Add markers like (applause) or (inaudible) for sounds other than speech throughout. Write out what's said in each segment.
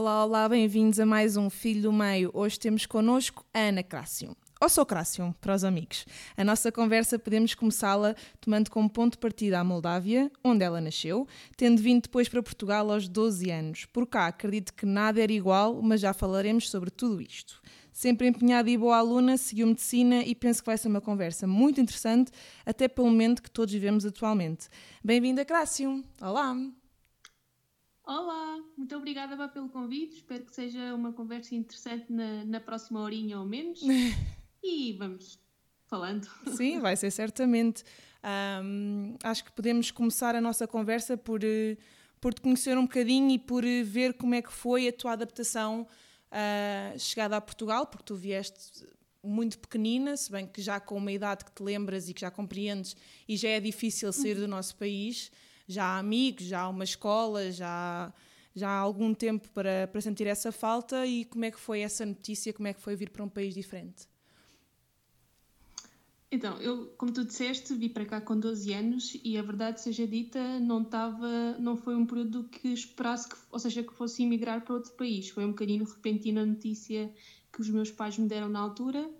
Olá, olá, bem-vindos a mais um Filho do Meio. Hoje temos connosco a Ana Crácio. Ou sou Crácio, para os amigos. A nossa conversa podemos começá-la tomando como ponto de partida a Moldávia, onde ela nasceu, tendo vindo depois para Portugal aos 12 anos. Por cá, acredito que nada era igual, mas já falaremos sobre tudo isto. Sempre empenhada e boa aluna, seguiu medicina e penso que vai ser uma conversa muito interessante, até pelo momento que todos vivemos atualmente. Bem-vinda, Crácio! Olá! Olá, muito obrigada pelo convite. Espero que seja uma conversa interessante na, na próxima horinha ou menos. (laughs) e vamos falando. Sim, vai ser certamente. Um, acho que podemos começar a nossa conversa por, eh, por te conhecer um bocadinho e por eh, ver como é que foi a tua adaptação uh, chegada a Portugal, porque tu vieste muito pequenina, se bem que já com uma idade que te lembras e que já compreendes e já é difícil sair do nosso país já há amigos, já há uma escola, já, já há algum tempo para, para sentir essa falta e como é que foi essa notícia, como é que foi vir para um país diferente? Então, eu, como tu disseste, vi para cá com 12 anos e a verdade seja dita, não estava, não foi um período que esperasse, que, ou seja, que fosse emigrar para outro país. Foi um bocadinho repentina a notícia que os meus pais me deram na altura,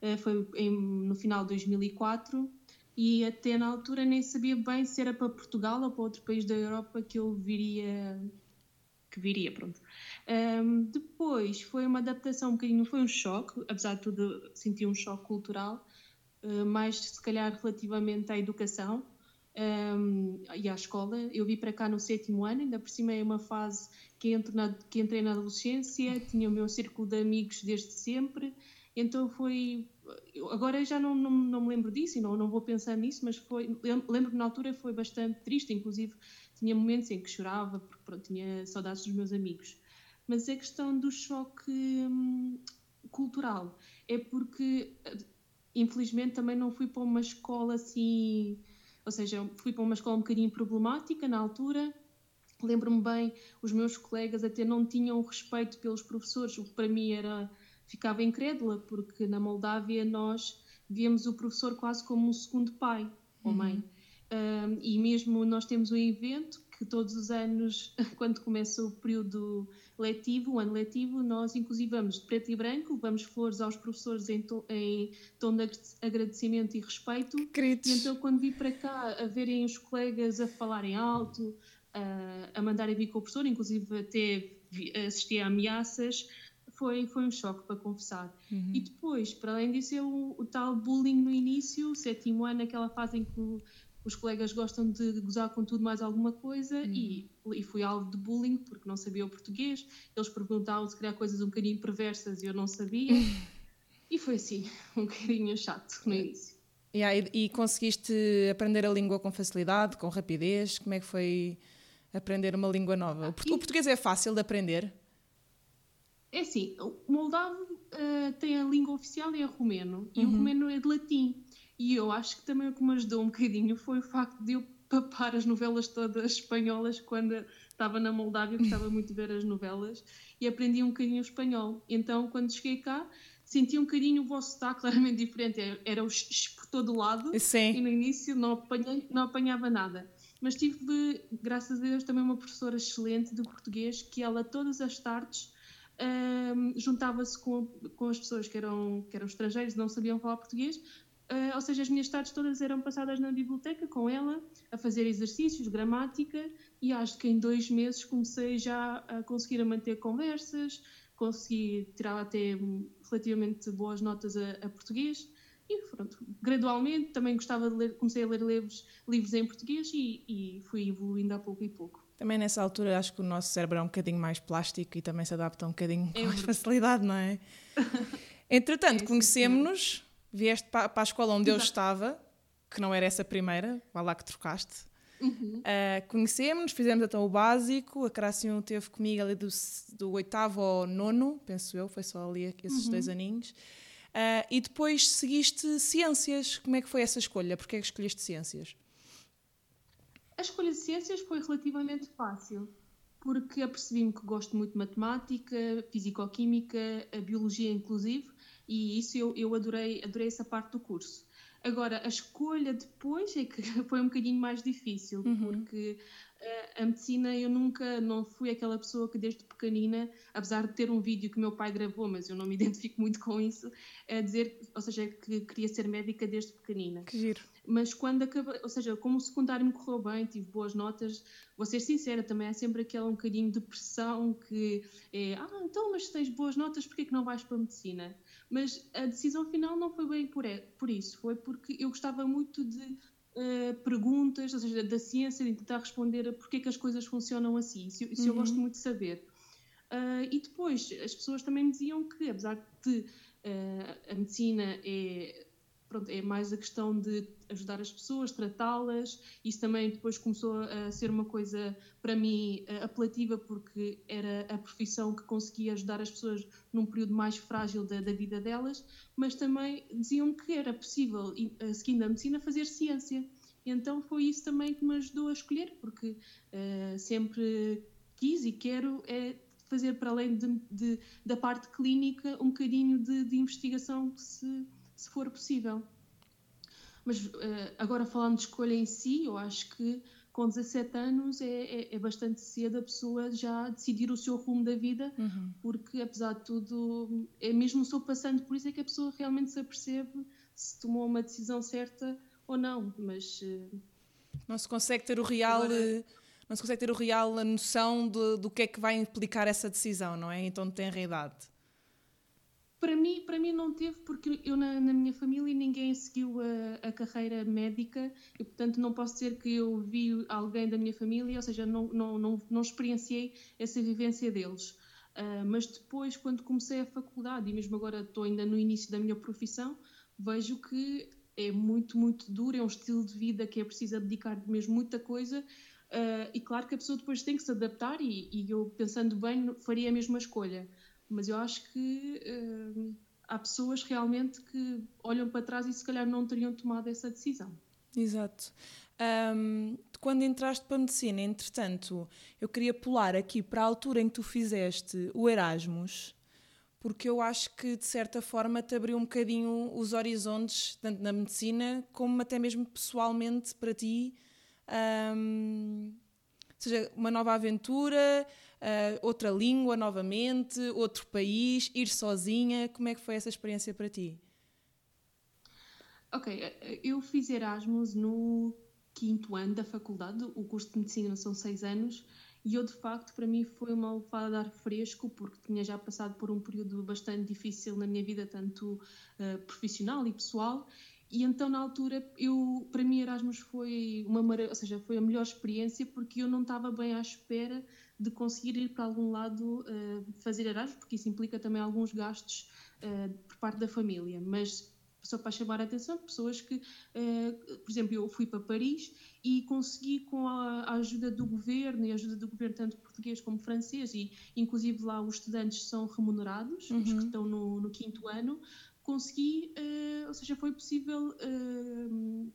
eh, foi no final de 2004 e até na altura nem sabia bem se era para Portugal ou para outro país da Europa que eu viria que viria, pronto. Um, depois foi uma adaptação um bocadinho, foi um choque, apesar de tudo senti um choque cultural, uh, mais se calhar relativamente à educação um, e à escola. Eu vim para cá no sétimo ano, ainda por cima é uma fase que, entro na, que entrei na adolescência, tinha o meu círculo de amigos desde sempre, então foi agora já não, não, não, me lembro disso e não, não vou pensar nisso, mas foi, lembro que na altura foi bastante triste, inclusive tinha momentos em que chorava porque pronto, tinha saudades dos meus amigos. Mas a questão do choque hum, cultural é porque, infelizmente, também não fui para uma escola assim, ou seja, fui para uma escola um bocadinho problemática na altura. Lembro-me bem, os meus colegas até não tinham respeito pelos professores, o que para mim era ficava incrédula, porque na Moldávia nós víamos o professor quase como um segundo pai ou uhum. mãe. Um, e mesmo nós temos um evento que todos os anos, (laughs) quando começa o período letivo, o ano letivo, nós inclusive vamos de preto e branco, levamos flores aos professores em, to, em tom de agradecimento e respeito. Queridos. E então quando vi para cá a verem os colegas a falarem alto, a, a mandarem vir com o professor, inclusive até assisti a ameaças, foi, foi um choque para confessar. Uhum. E depois, para além disso, eu, o, tal bullying no início, o sétimo ano, aquela fase em que os colegas gostam de gozar com tudo mais alguma coisa uhum. e, e fui alvo de bullying porque não sabia o português. Eles perguntavam se criar coisas um bocadinho perversas e eu não sabia. (laughs) e foi assim, um bocadinho chato no início. Yeah, e, e conseguiste aprender a língua com facilidade, com rapidez? Como é que foi aprender uma língua nova? O, português é fácil de aprender? É assim, o moldavo uh, tem a língua oficial e é romeno, e uhum. o romeno é de latim. E eu acho que também o que me ajudou um bocadinho foi o facto de eu papar as novelas todas espanholas quando estava na Moldávia, gostava muito de ver as novelas, e aprendi um bocadinho espanhol. Então, quando cheguei cá, senti um bocadinho o vosso sotaque (laughs) claramente diferente. Era o x por todo lado, Sim. e no início não, apanhei, não apanhava nada. Mas tive, graças a Deus, também uma professora excelente de português que ela, todas as tardes, um, juntava-se com, com as pessoas que eram, que eram estrangeiros não sabiam falar português, uh, ou seja, as minhas tardes todas eram passadas na biblioteca com ela, a fazer exercícios, gramática, e acho que em dois meses comecei já a conseguir a manter conversas, consegui tirar até relativamente boas notas a, a português. E pronto, gradualmente também gostava de ler, comecei a ler livros, livros em português e, e fui evoluindo a pouco e pouco. Também nessa altura acho que o nosso cérebro é um bocadinho mais plástico e também se adapta um bocadinho é com mais facilidade, não é? (laughs) Entretanto, é, conhecemos-nos, vieste para, para, a escola onde Exato. eu estava, que não era essa primeira, vá lá que trocaste. Uhum. Uh, conhecemos-nos, fizemos então o básico, a Crácio teve comigo ali do, do oitavo ao nono, penso eu, foi só ali esses uhum. dois aninhos. Uh, e depois seguiste ciências. Como é que foi essa escolha? Porquê é que escolheste ciências? A escolha de ciências foi relativamente fácil, porque apercebi-me que gosto muito de matemática, fisicoquímica, a biologia inclusive, e isso eu, eu adorei, adorei essa parte do curso. Agora, a escolha depois é que (laughs) foi um bocadinho mais difícil, uhum. porque uh, a medicina eu nunca, não fui aquela pessoa que desde pequenina, apesar de ter um vídeo que meu pai gravou, mas eu não me (laughs) identifico muito com isso, a dizer, ou seja, que queria ser médica desde pequenina. Que giro. Mas quando acabei, ou seja, como o secundário me correu bem, tive boas notas, vou ser sincera, também há sempre aquele um bocadinho de pressão que é, ah, então, mas se tens boas notas, porquê que não vais para a medicina? Mas a decisão final não foi bem por, por isso, foi porque eu gostava muito de uh, perguntas, ou seja, da ciência, de tentar responder a porquê que as coisas funcionam assim, isso, isso uhum. eu gosto muito de saber. Uh, e depois, as pessoas também me diziam que, apesar de uh, a medicina é pronto, é mais a questão de ajudar as pessoas, tratá-las. Isso também depois começou a ser uma coisa para mim eh, apelativa, porque era a profissão que conseguia ajudar as pessoas num período mais frágil da, da vida delas, mas também diziam que era possível, eh, seguindo a medicina, fazer ciência. Então foi isso também que me ajudou a escolher, porque uh, sempre quis e quero é fazer para além de, de, da parte clínica um bocadinho de, de investigação que se se for possível. Mas uh, agora falando de escolha em si, eu acho que com 17 anos é, é, é, bastante cedo a pessoa já decidir o seu rumo da vida, uhum. porque apesar de tudo, é mesmo só passando por isso é que a pessoa realmente se apercebe se tomou uma decisão certa ou não. Mas uh, não se consegue ter o real. Agora, eh, não se consegue ter o real a noção de, do que é que vai implicar essa decisão, não é? Então tem a idade. Para mim, para mim não teve, porque eu na, na minha família ninguém seguiu a, a, carreira médica e, portanto, não posso dizer que eu vi alguém da minha família, ou seja, não, não, não, não experienciei essa vivência deles. Uh, mas depois, quando comecei a faculdade, e mesmo agora estou ainda no início da minha profissão, vejo que é muito, muito duro, é um estilo de vida que é preciso dedicar mesmo muita coisa. Uh, e claro que a pessoa depois tem que se adaptar, e, e eu, pensando bem, faria a mesma escolha mas eu acho que uh, há pessoas realmente que olham para trás e se calhar não teriam tomado essa decisão. Exato. Um, quando entraste para a medicina, entretanto, eu queria pular aqui para a altura em que tu fizeste o Erasmus, porque eu acho que de certa forma te abriu um bocadinho os horizontes, tanto na medicina como até mesmo pessoalmente para ti. Um, ou seja, uma nova aventura, uh, outra língua novamente, outro país, ir sozinha. Como é que foi essa experiência para ti? Ok, eh, eu fiz Erasmus no quinto ano da faculdade, o curso de medicina são seis anos, e eu de facto para mim foi uma alfada de ar fresco, porque tinha já passado por um período bastante difícil na minha vida, tanto uh, profissional e pessoal, e então na altura eu para mim Erasmus foi uma ou seja foi a melhor experiência porque eu não estava bem à espera de conseguir ir para algum lado uh, fazer Erasmus, porque isso implica também alguns gastos uh, por parte da família, mas só para chamar a atenção pessoas que, uh, por exemplo, eu fui para Paris e consegui com a, a, ajuda do governo e a ajuda do governo tanto português como francês e inclusive lá os estudantes são remunerados, uhum. os que estão no, no quinto ano, consegui, uh, ou seja, foi possível uh,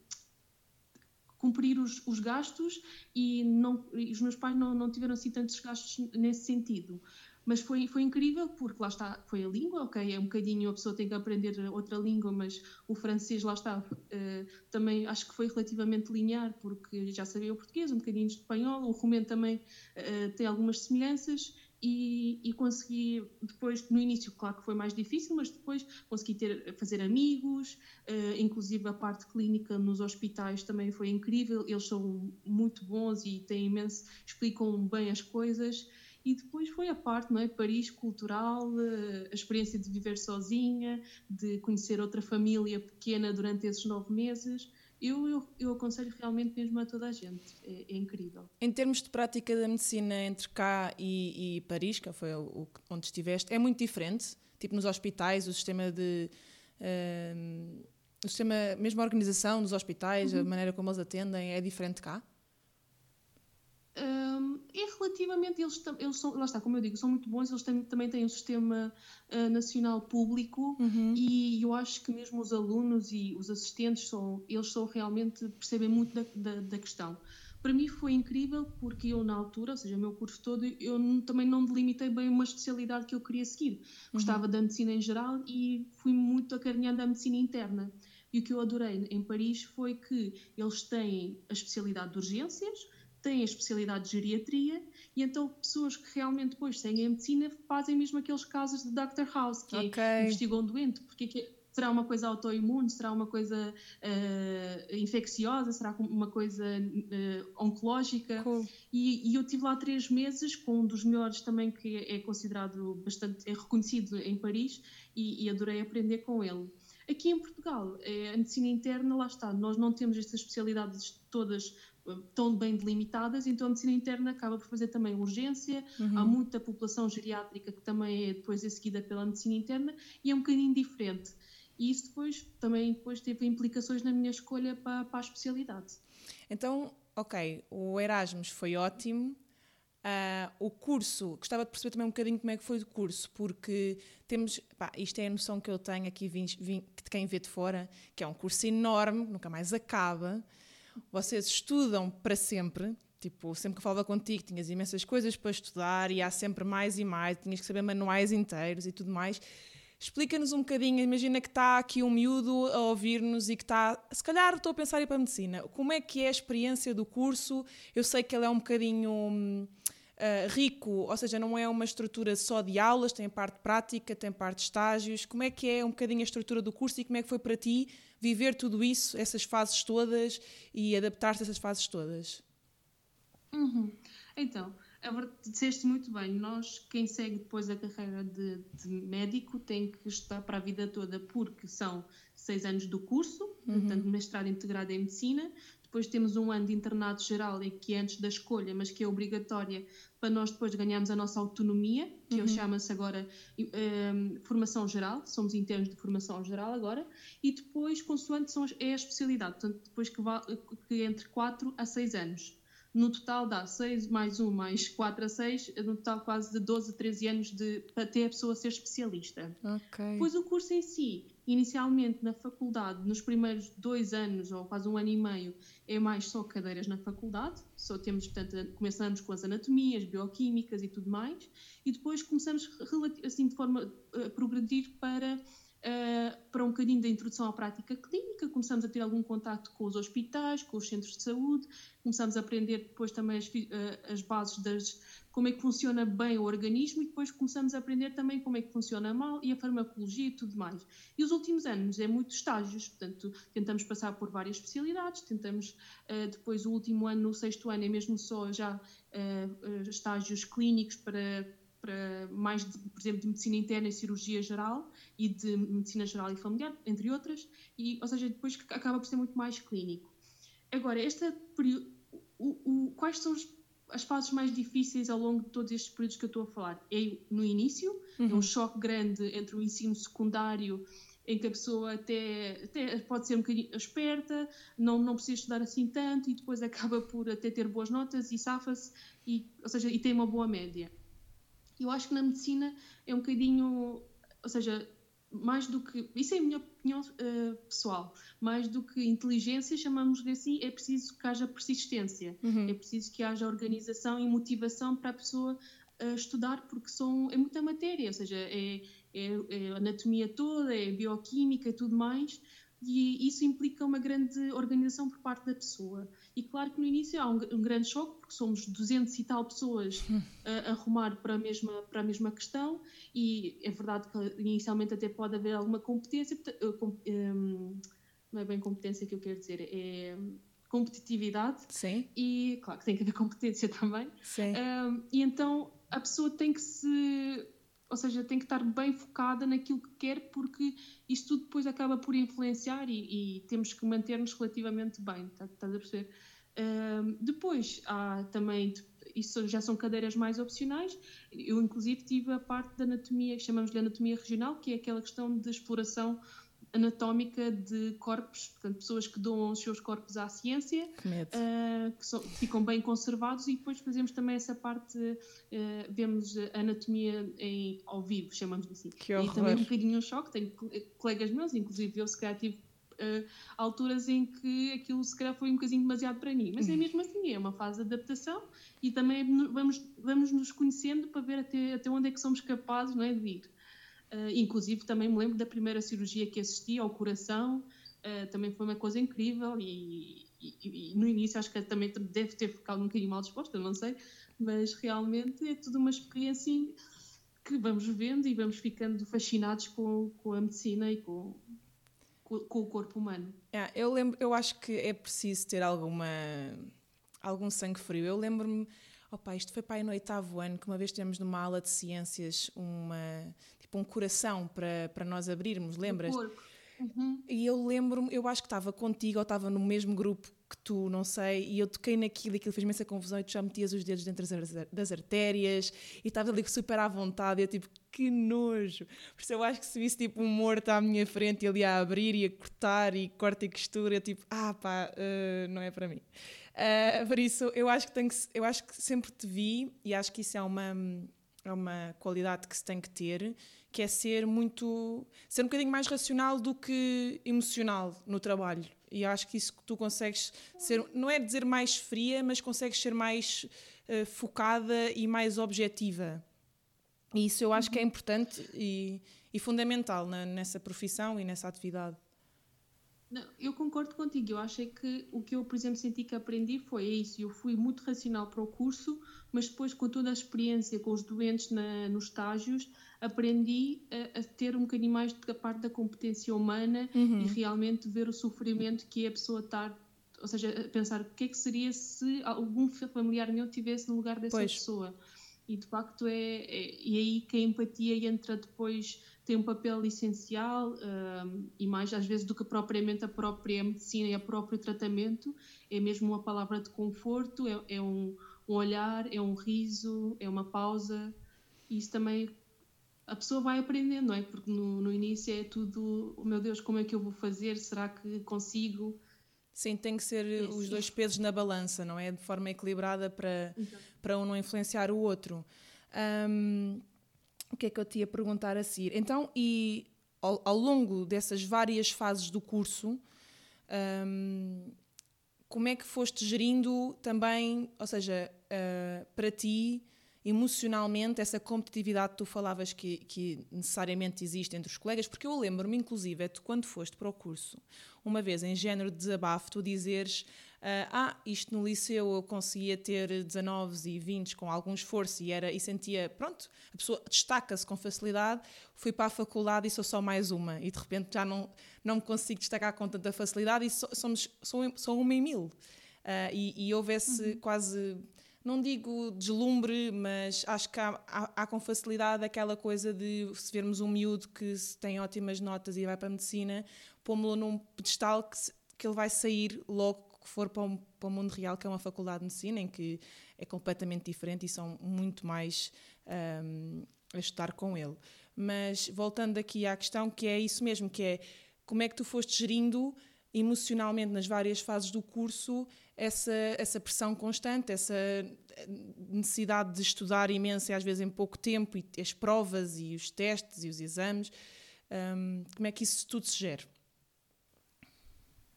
cumprir os, os gastos e, não, e os meus pais não, não tiveram assim tantos gastos nesse sentido. Mas foi, foi incrível porque lá está, foi a língua, ok, é um bocadinho, a pessoa tem que aprender outra língua, mas o francês lá está, uh, também acho que foi relativamente linear porque já sabia o português, um bocadinho de espanhol, o romeno também tem algumas semelhanças e, e, consegui depois, no início, claro que foi mais difícil, mas depois consegui ter, fazer amigos, uh, inclusive a parte clínica nos hospitais também foi incrível, eles são muito bons e têm imenso, explicam bem as coisas. E depois foi a parte, não é? Paris cultural, eh, a experiência de viver sozinha, de conhecer outra família pequena durante esses nove meses eu, eu, eu, aconselho realmente mesmo a toda a gente, é, é, incrível. Em termos de prática da medicina entre cá e, e Paris, que foi o, onde estiveste, é muito diferente? Tipo nos hospitais, o sistema de. Uh, o sistema, mesmo a organização dos hospitais, uhum. a maneira como eles atendem, é diferente cá? Um, é relativamente, eles, eles são, lá está, como eu digo, são muito bons, eles têm, também têm um sistema uh, nacional público uhum. e eu acho que mesmo os alunos e os assistentes, são, eles são realmente, percebem muito da, da, da questão. Para mim foi incrível porque eu na altura, ou seja, o meu curso todo, eu também não delimitei bem uma especialidade que eu queria seguir. Gostava uhum. da medicina em geral e fui muito acarinhando a medicina interna. E o que eu adorei em Paris foi que eles têm a especialidade de urgências, têm a especialidade de geriatria e então pessoas que realmente depois seguem a medicina fazem mesmo aqueles casos de Dr. House, que é okay. é, investigam um doente, porque é que será uma coisa autoimune, será uma coisa uh, infecciosa, será uma coisa uh, oncológica. Cool. E, e, eu tive lá três meses com um dos melhores também que é considerado bastante, é reconhecido em Paris e, e adorei aprender com ele. Aqui em Portugal, é, a medicina interna, lá está, nós não temos estas especialidades todas tão bem delimitadas, então a medicina interna acaba por fazer também urgência, uhum. há muita população geriátrica que também é depois é seguida pela medicina interna e é um bocadinho diferente. E isso depois também depois teve implicações na minha escolha para, para a especialidade. Então, ok, o Erasmus foi ótimo, Uh, o curso, gostava de perceber também um bocadinho como é que foi o curso, porque temos, pá, isto é a noção que eu tenho aqui vim, vim, de quem vê de fora, que é um curso enorme, nunca mais acaba, vocês estudam para sempre. Tipo, sempre que eu falava contigo, tinhas imensas coisas para estudar e há sempre mais e mais, tinhas que saber manuais inteiros e tudo mais. Explica-nos um bocadinho, imagina que está aqui um miúdo a ouvir-nos e que está, se calhar estou a pensar em ir para a medicina. Como é que é a experiência do curso? Eu sei que ele é um bocadinho uh, rico, ou seja, não é uma estrutura só de aulas, tem a parte prática, tem a parte de estágios. Como é que é um bocadinho a estrutura do curso e como é que foi para ti viver tudo isso, essas fases todas e adaptar-se a essas fases todas? Uhum. Então, disseste muito bem, nós, quem segue depois a carreira de, de, médico, tem que estudar para a vida toda, porque são seis anos do curso, uhum. portanto, mestrado integrado em medicina, depois temos um ano de internado geral, que é antes da escolha, mas que é obrigatória para nós depois ganharmos a nossa autonomia, que uhum. chama-se agora um, ehm, formação geral, somos internos de formação geral agora, e depois, consoante são, é a especialidade, portanto, depois que, va, que entre 4 a 6 anos. No total dá 6 mais 1 mais 4 a 6, no total quase de 12 a 13 anos de, para ter a pessoa ser especialista. Okay. Pois o curso em si, inicialmente na faculdade, nos primeiros dois anos ou quase um ano e meio, é mais só cadeiras na faculdade. Só temos, portanto, começamos com as anatomias, bioquímicas e tudo mais, e depois começamos assim de forma a progredir para Uh, para um bocadinho da introdução à prática clínica, começamos a ter algum contato com os hospitais, com os centros de saúde, começamos a aprender depois também as, uh, as, bases das como é que funciona bem o organismo e depois começamos a aprender também como é que funciona mal e a farmacologia e tudo mais. E os últimos anos é muito estágios, portanto tentamos passar por várias especialidades, tentamos uh, depois o último ano, no sexto ano é mesmo só já estágios clínicos para para mais, de, por exemplo, de medicina interna e cirurgia geral e de medicina geral e familiar, entre outras, e, ou seja, depois acaba por ser muito mais clínico. Agora, esta o, o, quais são os, as fases mais difíceis ao longo de todos estes períodos que eu estou a falar? É no início, uhum. é um uhum. choque grande entre o ensino secundário em que a pessoa até, até pode ser um bocadinho esperta, não, não precisa estudar assim tanto e depois acaba por até ter boas notas e safa-se, e, ou seja, e tem uma boa média. Eu acho que na medicina é um bocadinho, ou seja, mais do que, isso é a minha opinião uh, pessoal, mais do que inteligência, chamamos-lhe assim, é preciso que haja persistência, uhum. é preciso que haja organização e motivação para a pessoa uh, estudar, porque são, é muita matéria, ou seja, é, é, é anatomia toda, é bioquímica e tudo mais, e isso implica uma grande organização por parte da pessoa. E claro que no início há um, um grande choque, porque somos 200 e tal pessoas a, a arrumar para a, mesma, para a mesma questão, e é verdade que inicialmente até pode haver alguma competência, um, não é bem competência que eu quero dizer, é competitividade. Sim. E claro que tem que haver competência (laughs) também. Sim. Um, e então a pessoa tem que se ou seja, tem que estar bem focada naquilo que quer, porque isto tudo depois acaba por influenciar e, e temos que manter-nos relativamente bem, tá, estás a perceber? Depois há também, isso já são cadeiras mais opcionais, eu inclusive tive a parte da anatomia, chamamos-lhe anatomia regional, que é aquela questão de exploração anatómica de corpos, portanto, pessoas que doam os seus corpos à ciência, que, uh, que são, ficam bem conservados e depois fazemos também essa parte, uh, vemos anatomia em, ao vivo, chamamos assim. Que horror. E também um bocadinho um choque, tenho colegas meus, inclusive eu se calhar tive uh, alturas em que aquilo se calhar foi um bocadinho demasiado para mim, mas é uhum. mesmo assim, é uma fase de adaptação e também vamos, vamos nos conhecendo para ver até, até onde é que somos capazes não é, de ir. Uh, inclusive, também me lembro da primeira cirurgia que assisti ao coração, uh, também foi uma coisa incrível e, e, e, no início acho que também deve ter ficado um bocadinho mal disposta, não sei, mas realmente é tudo uma experiência que vamos vendo e vamos ficando fascinados com, com a medicina e com, com, com o corpo humano. É, eu, lembro, eu acho que é preciso ter alguma, algum sangue frio. Eu lembro-me, opa, isto foi para aí no oitavo ano, que uma vez tivemos numa aula de ciências uma, tipo um coração para, para nós abrirmos, lembras? Uhum. E eu lembro-me, eu acho que estava contigo ou estava no mesmo grupo que tu, não sei, e eu toquei naquilo e aquilo fez-me essa confusão e tu já metias os dedos dentro das artérias e estava ali super à vontade e eu tipo, que nojo. Por isso eu acho que se visse tipo um morto à minha frente e ele ia abrir e a cortar e corta e costura, eu tipo, ah pá, uh, não é para mim. Uh, por isso eu acho que tenho que, eu acho que sempre te vi e acho que isso é uma é uma qualidade que se tem que ter, que é ser muito ser um bocadinho mais racional do que emocional no trabalho. E acho que isso que tu consegues ser, não é dizer mais fria, mas consegues ser mais uh, focada e mais objetiva. E isso eu acho que é importante e, e fundamental na, nessa profissão e nessa atividade. Não, eu concordo contigo. Eu acho que o que eu, por exemplo, senti que aprendi foi isso. Eu fui muito racional para o curso, mas depois, com toda a experiência com os doentes na, nos estágios, aprendi a, a, ter um bocadinho mais da parte da competência humana uhum. e realmente ver o sofrimento que é a pessoa estar. Ou seja, pensar o que é que seria se algum familiar meu estivesse no lugar dessa pois. pessoa. E de facto é, é, E aí que a empatia entra depois tem um papel essencial um, e mais às vezes do que propriamente a própria medicina e o próprio tratamento, é mesmo uma palavra de conforto, é, é um, um, olhar, é um riso, é uma pausa, e isso também a pessoa vai aprendendo, não é? Porque no, no início é tudo, oh, meu Deus, como é que eu vou fazer? Será que consigo? Sim, tem que ser é, os sim. dois pesos na balança, não é? De forma equilibrada para, para um não influenciar o outro. Um, o que é que eu te ia perguntar a seguir? Então, e ao, ao longo dessas várias fases do curso, um, como é que foste gerindo também, ou seja, uh, para ti, emocionalmente, essa competitividade que tu falavas que, que necessariamente existe entre os colegas? Porque eu lembro-me, inclusive, é tu quando foste para o curso, uma vez em género de desabafo, tu dizeres ah, isto no liceu eu conseguia ter 19 e 20 com algum esforço e, era, e sentia, pronto, a pessoa destaca-se com facilidade. Fui para a faculdade e sou só mais uma e de repente já não, não me consigo destacar com tanta facilidade e so, somos, sou, sou uma em mil. Uh, e, e houve esse uhum. quase, não digo deslumbre, mas acho que há, há, há, com facilidade aquela coisa de se vermos um miúdo que tem ótimas notas e vai para a medicina, pô-lo num pedestal que, que ele vai sair logo for para o, para o mundo real, que é uma faculdade de medicina, em que é completamente diferente e são muito mais um, a estudar com ele. Mas voltando aqui à questão, que é isso mesmo, que é como é que tu foste gerindo emocionalmente nas várias fases do curso essa, essa pressão constante, essa necessidade de estudar imenso e às vezes em pouco tempo, e as provas e os testes e os exames. Um, como é que isso tudo se gera?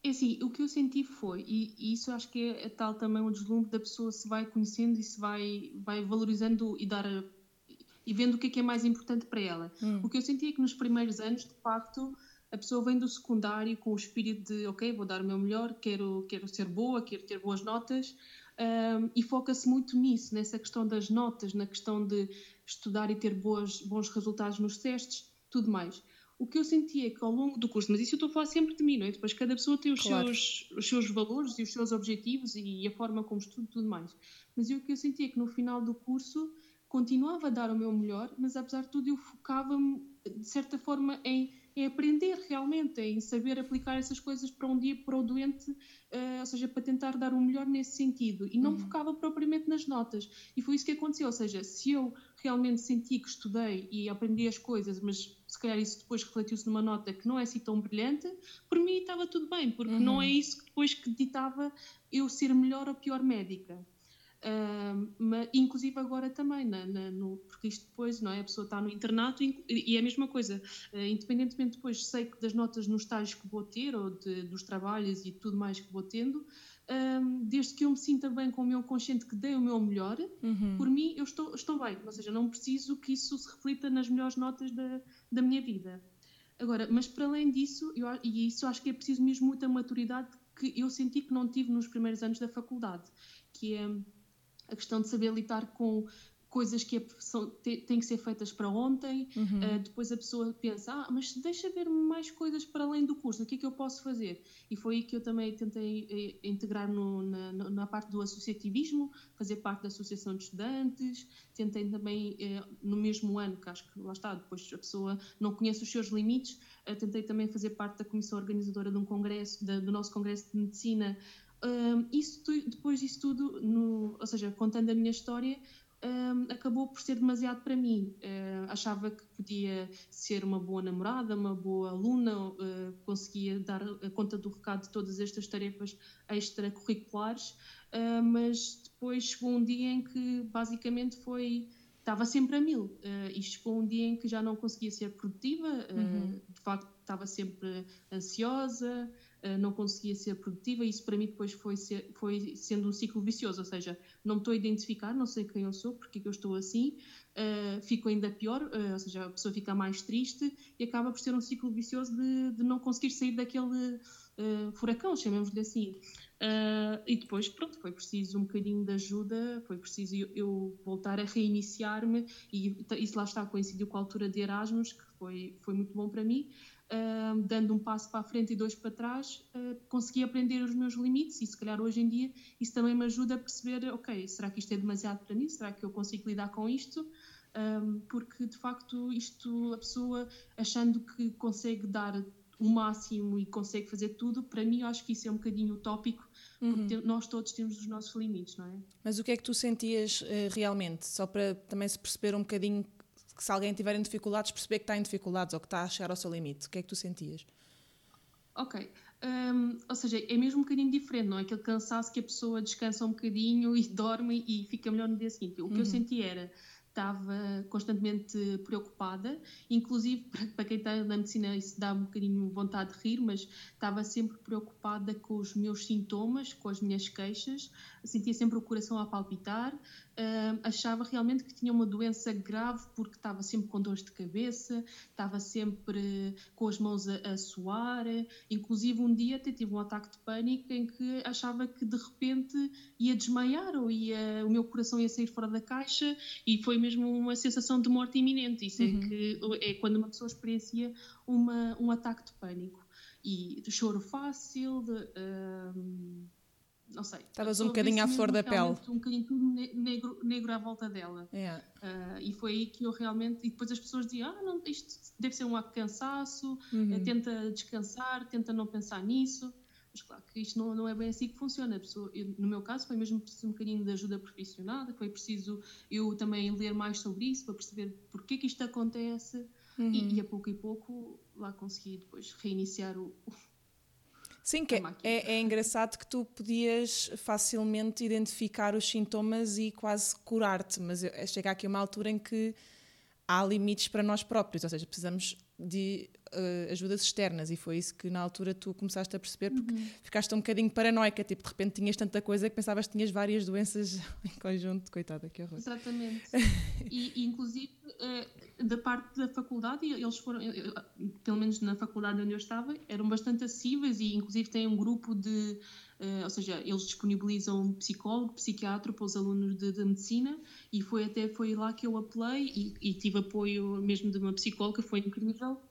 É assim, o que eu senti foi, e, e isso acho que é, é, tal também o deslumbre da pessoa se vai conhecendo e se vai, vai valorizando e dar a, e vendo o que é que é mais importante para ela. Hum. O que eu senti é que nos primeiros anos, de facto, a pessoa vem do secundário com o espírito de, ok, vou dar o meu melhor, quero, quero ser boa, quero ter boas notas, um, e foca-se muito nisso, nessa questão das notas, na questão de estudar e ter boas, bons resultados nos testes, tudo mais o que eu sentia é que ao longo do curso, mas isso eu estou a falar sempre de mim, não é? Depois cada pessoa tem os, claro. seus, os seus valores e os seus objetivos e a forma como estuda e tudo mais. Mas eu, o que eu sentia é que no final do curso continuava a dar o meu melhor, mas apesar de tudo eu focava-me de certa forma em é aprender realmente, em saber aplicar essas coisas para um dia para o doente, uh, ou seja, para tentar dar o melhor nesse sentido. E não uhum. focava propriamente nas notas. E foi isso que aconteceu. Ou seja, se eu realmente senti que estudei e aprendi as coisas, mas calhar isso depois refletiu-se numa nota que não é assim tão brilhante, por mim estava tudo bem, porque uhum. não é isso que depois que ditava eu ser melhor ou pior médica. Uh, mas, inclusive agora também, na, na, no, porque isto depois, não é? A pessoa está no internato e, e é a mesma coisa, uh, independentemente depois sei que das notas nos estágios que vou ter ou de, dos trabalhos e tudo mais que vou tendo, uh, desde que eu me sinta bem com o meu consciente que dei o meu melhor, uhum. por mim eu estou, estou bem, ou seja, não preciso que isso se reflita nas melhores notas da, da minha vida. Agora, mas para além disso, eu, e isso acho que é preciso mesmo muita maturidade que eu senti que não tive nos primeiros anos da faculdade, que é a questão de saber lidar com coisas que são, têm que ser feitas para ontem, uhum. uh, depois a pessoa pensa, ah, mas deixa ver mais coisas para além do curso, o que é que eu posso fazer? E foi aí que eu também tentei eh, integrar no, na, na, parte do associativismo, fazer parte da associação de estudantes, tentei também, eh, no mesmo ano, que acho que lá está, depois a pessoa não conhece os seus limites, uh, tentei também fazer parte da comissão organizadora de um congresso, da, do nosso congresso de medicina, uh, isso, depois disso tudo, no, ou seja, contando a minha história, um, acabou por ser demasiado para mim. Uh, achava que podia ser uma boa namorada, uma boa aluna, uh, conseguia dar conta do recado de todas estas tarefas extracurriculares, uh, mas depois chegou um dia em que basicamente foi. Estava sempre a mil uh, e chegou um dia em que já não conseguia ser produtiva, uhum. de facto estava sempre ansiosa, não conseguia ser produtiva, e isso para mim depois foi, ser, foi sendo um ciclo vicioso, ou seja, não me estou a identificar, não sei quem eu sou, porque é que eu estou assim, uh, fico ainda pior, uh, ou seja, a pessoa fica mais triste e acaba por ser um ciclo vicioso de, de não conseguir sair daquele uh, furacão, chamemos-lhe assim. e depois, pronto, foi preciso um bocadinho de ajuda, foi preciso eu, eu voltar a reiniciar-me, e isso lá está, coincidiu com a altura de Erasmus, que foi, foi muito bom para mim, uh, dando um passo para a frente e dois para trás, uh, consegui aprender os meus limites e se calhar hoje em dia isso também me ajuda a perceber, ok, será que isto é demasiado para mim? Será que eu consigo lidar com isto? Um, porque de facto isto, a pessoa achando que consegue dar o máximo e consegue fazer tudo, para mim eu acho que isso é um bocadinho utópico, porque uhum. nós todos temos os nossos limites, não é? Mas o que é que tu sentias uh, realmente? Só para também se perceber um bocadinho se alguém tiver em dificuldades, perceber que está em dificuldades ou que está a chegar ao seu limite. O que é que tu sentias? Ok. Um, ou seja, é mesmo um bocadinho diferente, não é? Aquele cansaço que a pessoa descansa um bocadinho e (laughs) dorme e fica melhor no dia seguinte. O que uhum. eu senti era estava constantemente preocupada, inclusive (laughs) para quem está na medicina isso dá um bocadinho vontade de rir, mas estava sempre preocupada com os meus sintomas, com as minhas queixas, sentia sempre o coração a palpitar, uh, achava realmente que tinha uma doença grave porque estava sempre com dores de cabeça, estava sempre com as mãos a, a suar, inclusive um dia até tive um ataque de pânico em que achava que de repente ia desmaiar ou ia, o meu coração ia sair fora da caixa e foi mesmo uma sensação de morte iminente. Isso é uhum. é, que, é quando uma pessoa experiencia uma, um ataque de pânico. E de choro fácil, de, uh, não sei. Estavas um bocadinho à flor da pele. Um bocadinho tudo negro, negro à volta dela. Yeah. Uh, e foi aí que eu realmente. E depois as pessoas diziam: ah, não, isto deve ser um ato de cansaço, uhum. uh, tenta descansar, tenta não pensar nisso. Mas claro que isto não, não é bem assim que funciona. Pessoa, eu, no meu caso, foi mesmo preciso um bocadinho de ajuda profissional, foi preciso eu também ler mais sobre isso para perceber porque que isto acontece. Uhum. E, e, a pouco e pouco lá consegui depois reiniciar o, Sim, que é, é, é, engraçado que tu podias facilmente identificar os sintomas e quase curar-te, mas chega aqui uma altura em que há limites para nós próprios, ou seja, precisamos de uh, ajudas externas e foi isso que na altura tu começaste a perceber porque uhum. ficaste um bocadinho paranoica, tipo, de repente tinhas tanta coisa que pensavas que tinhas várias doenças (laughs) em conjunto, coitada, que horror. Exatamente. (laughs) e, e, inclusive uh, da parte da faculdade, eles foram, pelo menos na faculdade onde eu estava, eram bastante acessíveis e inclusive têm um grupo de Uh, ou seja, eles disponibilizam psicólogo, psiquiatra para os alunos de, de, medicina e foi até foi lá que eu apelei e, e, tive apoio mesmo de uma psicóloga, foi incrível.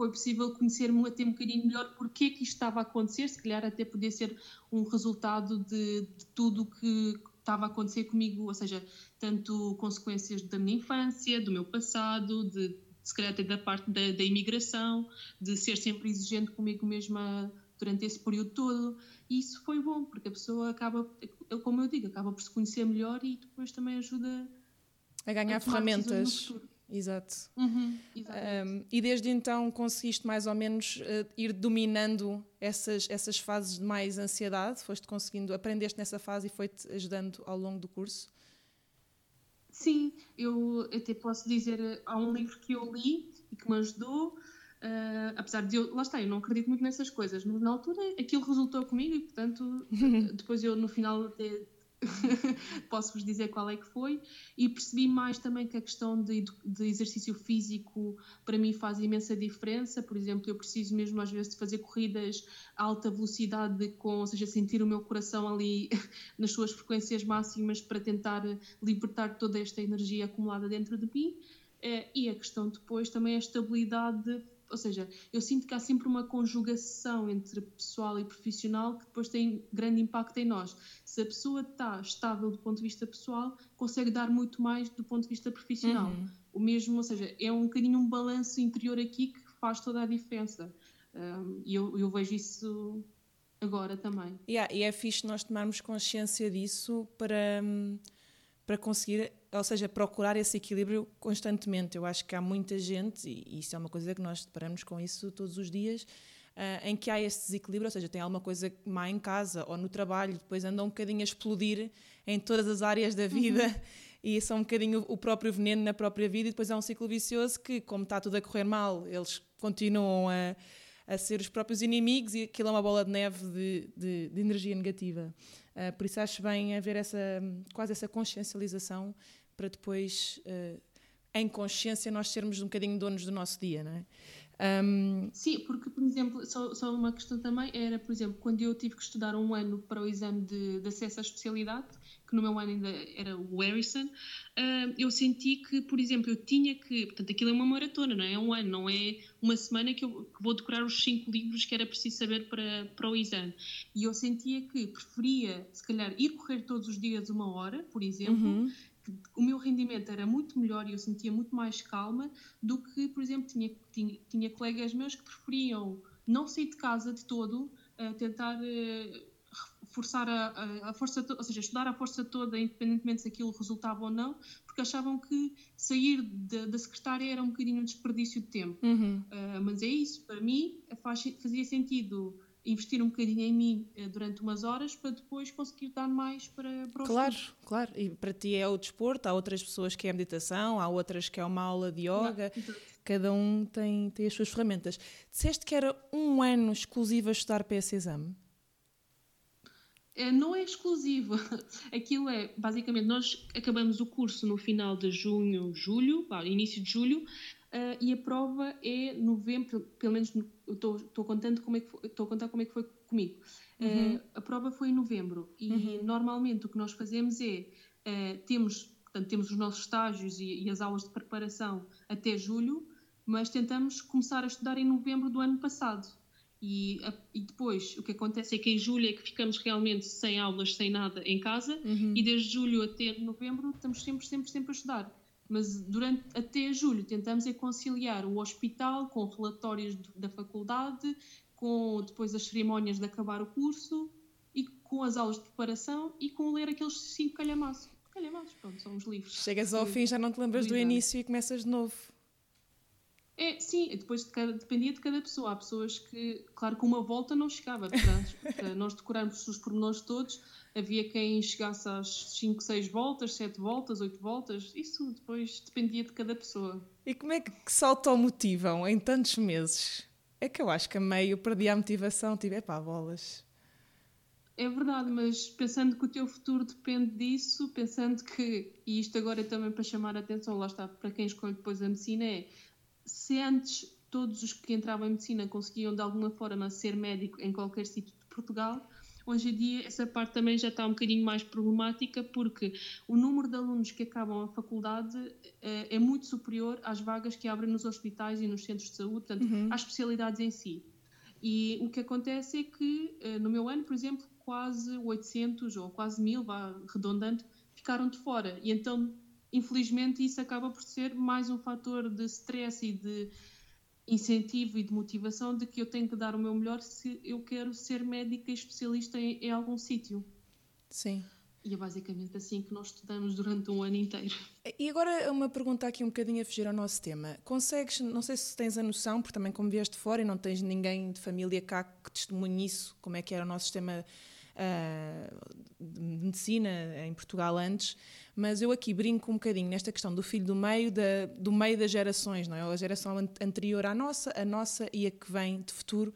Foi possível conhecer-me até um bocadinho melhor porque é que isto estava a acontecer, se calhar até podia ser um resultado de, de tudo que estava a acontecer comigo, ou seja, tanto consequências da minha infância, do meu passado, de se calhar até da parte da, da imigração, de ser sempre exigente comigo mesma durante esse período todo. E isso foi bom, porque a pessoa acaba, como eu digo, acaba por se conhecer melhor e depois também ajuda a ganhar a ferramentas. Exato. Uhum, um, e desde então conseguiste mais ou menos uh, ir dominando essas, essas fases de mais ansiedade? Foste conseguindo, aprendeste nessa fase e foi-te ajudando ao longo do curso? Sim, eu até posso dizer, há um livro que eu li e que me ajudou, Uh, apesar de eu, lá está, eu não acredito muito nessas coisas, mas na altura aquilo resultou comigo e, portanto, (laughs) depois eu no final até (laughs) posso-vos dizer qual é que foi, e percebi mais também que a questão de, de, exercício físico para mim faz imensa diferença. Por exemplo, eu preciso mesmo às vezes de fazer corridas a alta velocidade, com, ou seja, sentir o meu coração ali (laughs) nas suas frequências máximas para tentar libertar toda esta energia acumulada dentro de mim. Eh, e a questão depois também é a estabilidade ou seja, eu sinto que há sempre uma conjugação entre pessoal e profissional que depois tem grande impacto em nós. Se a pessoa está estável do ponto de vista pessoal, consegue dar muito mais do ponto de vista profissional. Uhum. O mesmo, ou seja, é um bocadinho um balanço interior aqui que faz toda a diferença. Um, e eu, eu vejo isso agora também. Yeah, e é fixe nós tomarmos consciência disso para, hum, para conseguir ou seja, procurar esse equilíbrio constantemente. Eu acho que há muita gente, e isso é uma coisa que nós deparamos com isso todos os dias, uh, em que há esse desequilíbrio, ou seja, tem alguma coisa má em casa ou no trabalho, depois andam um bocadinho a explodir em todas as áreas da vida. Uhum. (laughs) E são um bocadinho o próprio veneno na própria vida, e depois há um ciclo vicioso que, como está tudo a correr mal, eles continuam a, a ser os próprios inimigos e aquilo é uma bola de neve de, de, de energia negativa. Uh, por isso acho bem haver essa, quase essa consciencialização para depois, uh, em consciência, nós sermos um bocadinho donos do nosso dia, não é? Um... Sim, porque, por exemplo, só, só, uma questão também era, por exemplo, quando eu tive que estudar um ano para o exame de, de acesso à especialidade, que no meu ano ainda era o Harrison, uh, eu senti que, por exemplo, eu tinha que. Portanto, aquilo é uma maratona, não é? É um ano, não é uma semana que eu que vou decorar os cinco livros que era preciso saber para, para o exame. E eu sentia que preferia, se calhar, ir correr todos os dias uma hora, por exemplo, uhum o meu rendimento era muito melhor e eu sentia muito mais calma do que, por exemplo, tinha, tinha, tinha colegas meus que preferiam não sair de casa de todo, uh, tentar uh, forçar a, a, a força, ou seja, estudar a força toda, independentemente se aquilo resultava ou não, porque achavam que sair de, da secretária era um bocadinho um desperdício de tempo. Uhum. Uh, mas é isso, para mim faz, fazia sentido investir um bocadinho em mim eh, durante umas horas para depois conseguir dar mais para, para os Claro, estudos. claro. E para ti é o desporto, há outras pessoas que é a meditação, há outras que é uma aula de yoga. Não, cada um tem, tem as suas ferramentas. Disseste que era um ano exclusivo a estudar para esse exame? É, não é exclusivo. (laughs) Aquilo é, basicamente, nós acabamos o curso no final de junho, julho, início de julho, uh, e a prova é novembro, pelo menos estou contando como é que estou a contar como é que foi comigo. Uhum. Uh, a prova foi em novembro e uhum. normalmente o que nós fazemos é uh, temos portanto, temos os nossos estágios e, e, as aulas de preparação até julho, mas tentamos começar a estudar em novembro do ano passado. E, a, e depois o que acontece é que em julho é que ficamos realmente sem aulas, sem nada em casa, uhum. e desde julho até novembro estamos sempre, sempre, sempre a estudar mas durante até julho tentamos é conciliar o hospital com relatórios da faculdade, com depois as cerimónias de acabar o curso e com as aulas de preparação e com ler aqueles cinco calhamaços. Calhamaços, pronto, são os livros. Chegas ao fim, já não te lembras do início e começas de novo. É, sim, depois de cada, dependia de cada pessoa. Há pessoas que, claro que uma volta não chegava, para, (laughs) para nós decorarmos os pormenores todos, havia quem chegasse às 5, 6 voltas, 7 voltas, 8 voltas, isso depois dependia de cada pessoa. E como é que se automotivam em tantos meses? É que eu acho que a meio perdi a motivação, tive, é pá, bolas. É verdade, mas pensando que o teu futuro depende disso, pensando que, e isto agora é também para chamar a atenção, lá está, para quem escolhe depois a medicina, é se antes todos os que entravam em medicina conseguiam de alguma forma ser médico em qualquer sítio de Portugal, Hoje em dia, essa parte também já está um bocadinho mais problemática, porque o número de alunos que acabam a faculdade é, é muito superior às vagas que abrem nos hospitais e nos centros de saúde, portanto, uhum. às especialidades em si. E o que acontece é que, eh, no meu ano, por exemplo, quase 800 ou quase 1000, vá redondando, ficaram de fora. E então, infelizmente, isso acaba por ser mais um fator de stress e de incentivo e de motivação de que eu tenho que dar o meu melhor se eu quero ser médica e especialista em, em algum sítio. Sim. E é basicamente assim que nós estudamos durante um ano inteiro. E agora uma pergunta aqui um bocadinho a fugir ao nosso tema. Consegues, não sei se tens a noção, porque também como vieste fora e não tens ninguém de família cá que testemunhe isso, como é que era o nosso sistema de medicina em Portugal antes, mas eu aqui brinco um bocadinho nesta questão do filho do meio, da, do meio das gerações, não é? A geração anterior à nossa, a nossa e a que vem de futuro.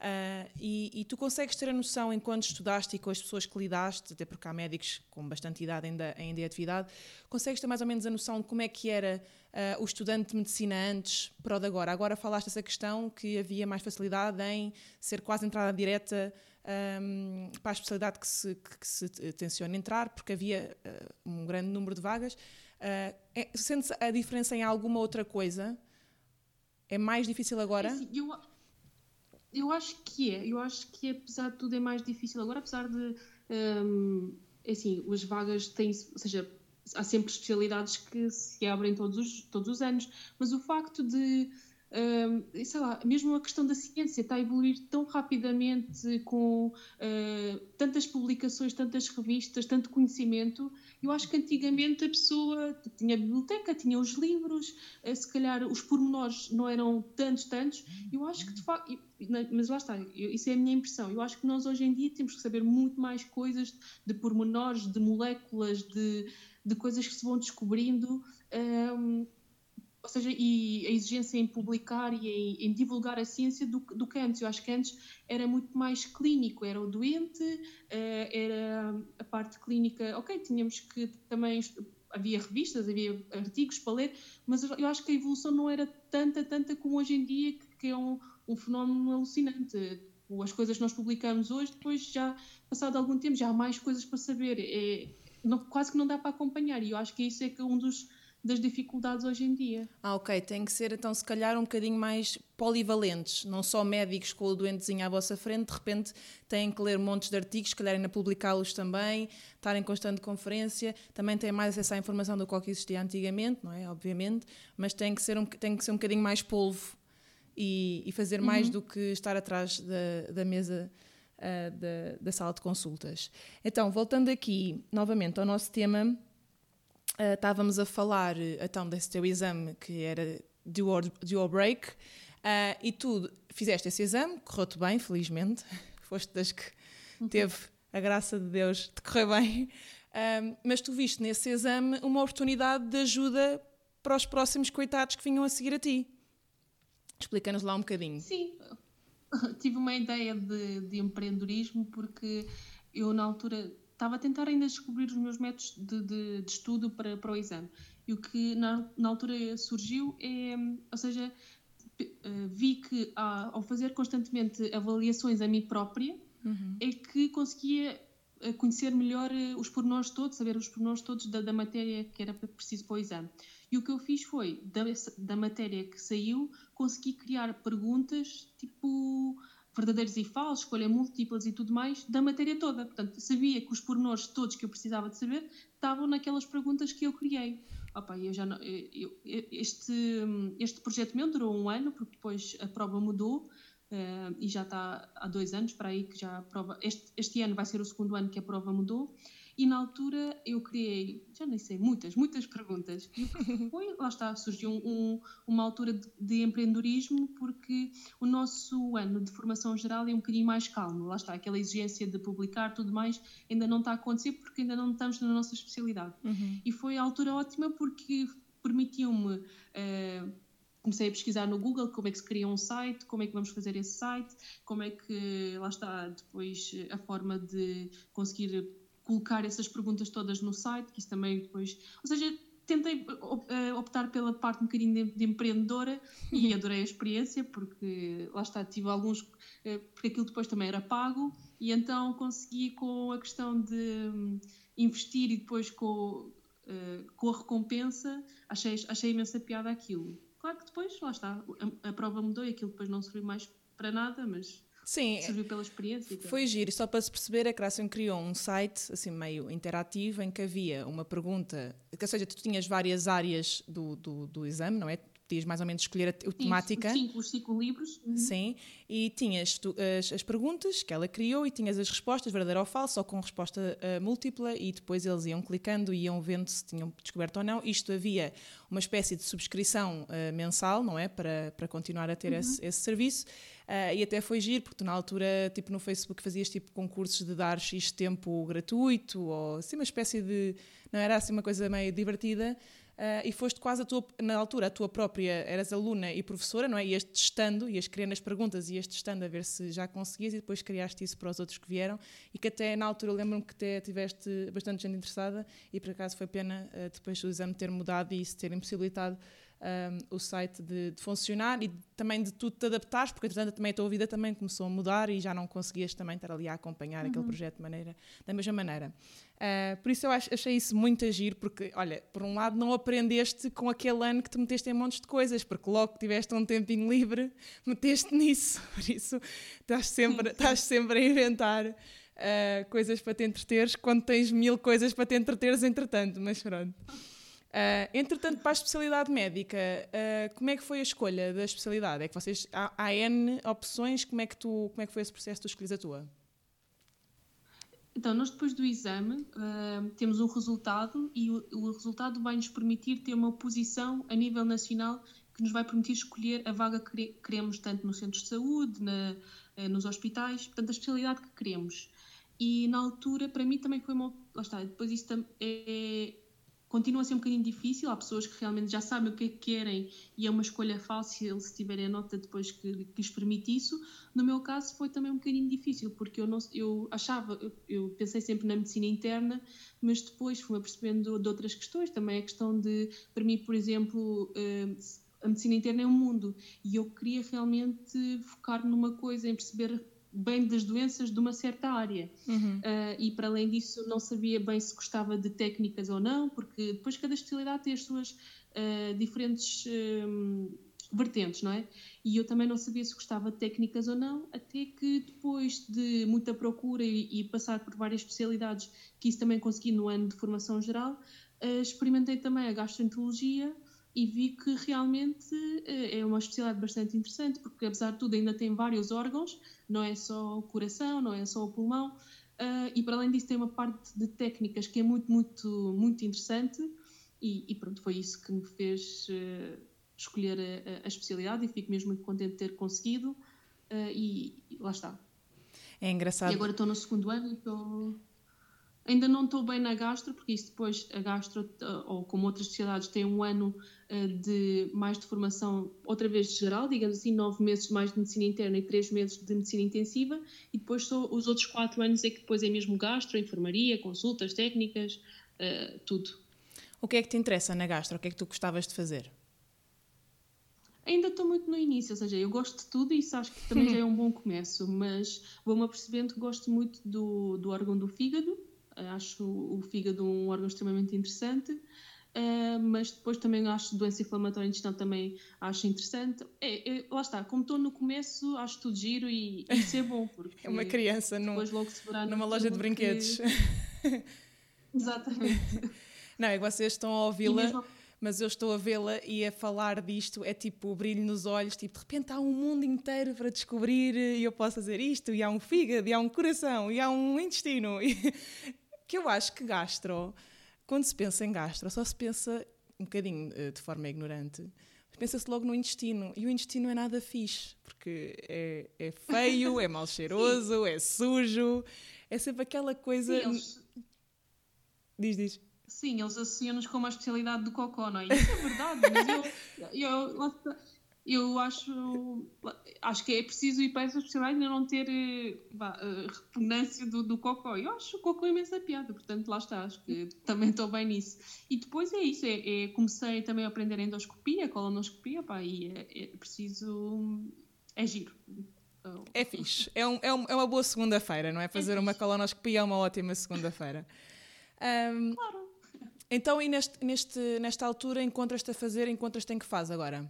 Uh, e, e, tu consegues ter a noção, enquanto estudaste e com as pessoas que lidaste, até porque há médicos com bastante idade ainda, ainda em atividade, consegues ter mais ou menos a noção de como é que era uh, o estudante de medicina antes para o de agora? Agora falaste essa questão que havia mais facilidade em ser quase entrada direta um, para a especialidade que se, que se tenciona entrar, porque havia uh, um grande número de vagas. Uh, é, Sente-se a diferença em alguma outra coisa? É mais difícil agora? É assim, eu eu acho que é, eu acho que apesar de tudo é mais difícil agora, apesar de um, é assim, as vagas têm, ou seja, há sempre especialidades que se abrem todos os, todos os anos, mas o facto de Uh, sei lá, mesmo a questão da ciência está a evoluir tão rapidamente com uh, tantas publicações, tantas revistas, tanto conhecimento. Eu acho que antigamente a pessoa tinha a biblioteca, tinha os livros, uh, se calhar os pormenores não eram tantos, tantos. Eu acho que de facto, mas lá está, isso é a minha impressão. Eu acho que nós hoje em dia temos que saber muito mais coisas de pormenores, de moléculas, de, de coisas que se vão descobrindo ou seja, e a exigência em publicar e em, em, divulgar a ciência do, do que antes. Eu acho que antes era muito mais clínico, era o doente, uh, era a parte clínica, ok, tínhamos que também, havia revistas, havia artigos para ler, mas eu acho que a evolução não era tanta, tanta como hoje em dia, que, é um, um fenómeno alucinante. As coisas que nós publicamos hoje, depois já, passado algum tempo, já há mais coisas para saber. É, não, quase que não dá para acompanhar, e eu acho que isso é que é um dos das dificuldades hoje em dia. Ah, ok. Tem que ser, então, se calhar, um bocadinho mais polivalentes. Não só médicos com o doentezinho à vossa frente, de repente têm que ler montes de artigos, se calhar ainda publicá-los também, estar em constante conferência. Também têm mais acesso à informação do que existia antigamente, não é? Obviamente. Mas tem que ser um, tem que ser um bocadinho mais polvo e, e fazer mais uhum. do que estar atrás da, da mesa. Uh, da, da sala de consultas. Então, voltando aqui novamente ao nosso tema, uh, estávamos a falar então desse teu exame que era do or, do or break uh, e tu fizeste esse exame, correu-te bem, felizmente, (laughs) foste das que uhum. teve a graça de Deus de correr bem, uh, mas tu viste nesse exame uma oportunidade de ajuda para os próximos coitados que vinham a seguir a ti. Explica-nos lá um bocadinho. Sim, (laughs) tive uma ideia de, de empreendedorismo porque eu na altura estava a tentar ainda descobrir os meus métodos de, de, de estudo para, para o exame. E o que na, na altura surgiu é, ou seja, eh, vi que ao fazer constantemente avaliações a mim própria, uhum. é que conseguia eh, conhecer melhor eh, os pormenores todos, saber os pormenores todos da, da matéria que era preciso para o exame. E o que eu fiz foi, da, da matéria que saiu, consegui criar perguntas tipo verdadeiros e falsos, escolha múltiplas e tudo mais, da matéria toda. Portanto, sabia que os pormenores todos que eu precisava de saber estavam naquelas perguntas que eu criei. Opa, eu já não, eu, eu, este, este projeto meu durou um ano, porque depois a prova mudou uh, e já está há dois anos para aí que já a prova. Este, este ano vai ser o segundo ano que a prova mudou e na altura eu criei, já nem sei, muitas, muitas perguntas. E foi, lá está, surgiu um, uma altura de, de, empreendedorismo porque o nosso ano de formação geral é um bocadinho mais calmo. Lá está, aquela exigência de publicar tudo mais ainda não está a acontecer porque ainda não estamos na nossa especialidade. Uhum. E foi a altura ótima porque permitiu-me. Uh, comecei a pesquisar no Google como é que se cria um site, como é que vamos fazer esse site, como é que, lá está, depois a forma de conseguir colocar essas perguntas todas no site, que isso também depois. Ou seja, tentei eh, optar pela parte um bocadinho de, de empreendedora e adorei a experiência, porque lá está, tive alguns. Eh, porque aquilo depois também era pago, e então consegui com a questão de hum, investir e depois com, eh, com a recompensa, achei, achei imensa piada aquilo. Claro que depois, lá está, a, a prova mudou e aquilo depois não serviu mais para nada, mas Sim, serviu pela experiência. Foi giro, só para se perceber, a Crasson criou um site assim meio interativo em que havia uma pergunta, ou seja, tu tinhas várias áreas do, do, do exame, não é? Podias mais ou menos escolher a, a temática. Sim, os cinco livros. Uhum. Sim, e tinhas tu, as, as, perguntas que ela criou e tinhas as respostas, verdadeiro ou falso, ou com resposta uh, múltipla, e depois eles iam clicando e iam vendo se tinham descoberto ou não. Isto havia uma espécie de subscrição uh, mensal, não é? Para, para continuar a ter uhum. esse, esse, serviço. Uh, e até foi giro, porque tu na altura, tipo no Facebook, fazias tipo concursos de dar X tempo gratuito, ou assim uma espécie de. Não era assim uma coisa meio divertida. Uh, e foste quase tua, na altura, a tua própria, eras aluna e professora, não é? Ias testando, ias criando as perguntas, ias testando a ver se já conseguias e depois criaste isso para os outros que vieram e que até na altura lembro-me que até tiveste bastante gente interessada e por acaso foi pena uh, depois do exame ter mudado e isso ter impossibilitado um, o site de, de, funcionar e também de tu te adaptares, porque entretanto também a tua vida também começou a mudar e já não conseguias também estar ali a acompanhar uhum. aquele projeto de maneira, da mesma maneira. Uh, por isso eu achei isso muito agir, porque, olha, por um lado não aprendeste com aquele ano que te meteste em montes de coisas, porque logo que tiveste um tempinho livre, (laughs) meteste nisso, (laughs) por isso estás sempre, estás sempre a inventar uh, coisas para te entreteres quando tens mil coisas para te entreteres entretanto, mas pronto. Uh, entretanto, para a especialidade médica, uh, como é que foi a escolha da especialidade? É que vocês há, há N opções, como é que tu, como é que foi esse processo de escolher a tua? Então, nós depois do exame uh, temos um resultado e o, o resultado vai nos permitir ter uma posição a nível nacional que nos vai permitir escolher a vaga que queremos, tanto no centro de saúde, na, nos hospitais, portanto, a especialidade que queremos. E na altura, para mim também foi uma. Lá está, depois isso é, continua a ser um bocadinho difícil. Há pessoas que realmente já sabem o que é que querem e é uma escolha fácil se tiverem a nota depois que, que lhes permite isso. No meu caso, foi também um bocadinho difícil, porque eu, não, eu achava, eu, eu pensei sempre na medicina interna, mas depois fui percebendo de outras questões. Também a questão de, para mim, por exemplo, eh, a medicina interna é um mundo e eu queria realmente focar numa coisa, em perceber bem das doenças de uma certa área. Uhum. Uh, e para além disso, não sabia bem se gostava de técnicas ou não, porque depois cada especialidade tem as suas uh, diferentes um, vertentes, não é? E eu também não sabia se gostava de técnicas ou não, até que depois de muita procura e, e passar por várias especialidades, que isso também consegui no ano de formação geral, uh, experimentei também a gastroenterologia e vi que realmente é uma especialidade bastante interessante, porque apesar de tudo ainda tem vários órgãos, não é só o coração, não é só o pulmão, uh, e para além disso tem uma parte de técnicas que é muito, muito, muito interessante, e, e pronto, foi isso que me fez uh, escolher a, a, especialidade e fico mesmo muito contente de ter conseguido, uh, e, e, lá está. É engraçado. E agora estou no segundo ano e estou Ainda não estou bem na gastro, porque isso depois a gastro, ou como outras sociedades, tem um ano eh, de mais de formação, outra vez geral, digamos assim, nove meses mais de medicina interna e três meses de medicina intensiva, e depois só os outros quatro anos é que depois é mesmo gastro, enfermaria, consultas técnicas, uh, tudo. O que é que te interessa na gastro? O que é que tu gostavas de fazer? Ainda estou muito no início, ou seja, eu gosto de tudo e isso acho que também (laughs) já é um bom começo, mas vou-me apercebendo que gosto muito do, do órgão do fígado, acho o fígado um órgão extremamente interessante. Uh, mas depois também acho doença inflamatória intestinal também acho interessante. É, é, lá está, como estou no começo, acho tudo giro e isso é bom. Porque (laughs) é uma criança num, numa loja de brinquedos. Que... (laughs) Exatamente. Não, é que vocês estão a ouvi-la, mesmo... mas eu estou a vê-la e a falar disto é tipo o brilho nos olhos, tipo, de repente há um mundo inteiro para descobrir e eu posso fazer isto, e há um fígado, e há um coração, e há um intestino. E que eu acho que gastro, quando se pensa em gastro, só se pensa um bocadinho eh, de forma ignorante, pensa-se logo no intestino. E o intestino é nada fixe, porque é, é feio, é mal (laughs) cheiroso, é sujo, é sempre aquela coisa. Sim, eles... Diz, diz. Sim, eles associam-nos com uma especialidade do cocó, não é? Isso é verdade, mas eu, (laughs) eu, eu acho, acho que é preciso ir para essa especialidade e não ter bah, eh, repugnância do, do cocó. Eu acho o cocó imensa piada, portanto lá está, acho que também estou bem nisso. E depois é isso, é, é comecei também a aprender endoscopia, colonoscopia, pá, e é, é preciso, é giro. É fixe, é, um, é, um, é uma boa segunda-feira, não é? Fazer é uma colonoscopia é uma ótima segunda-feira. (laughs) Um, claro. Então, e neste, neste, nesta altura encontras-te a fazer, encontras-te em que faz agora?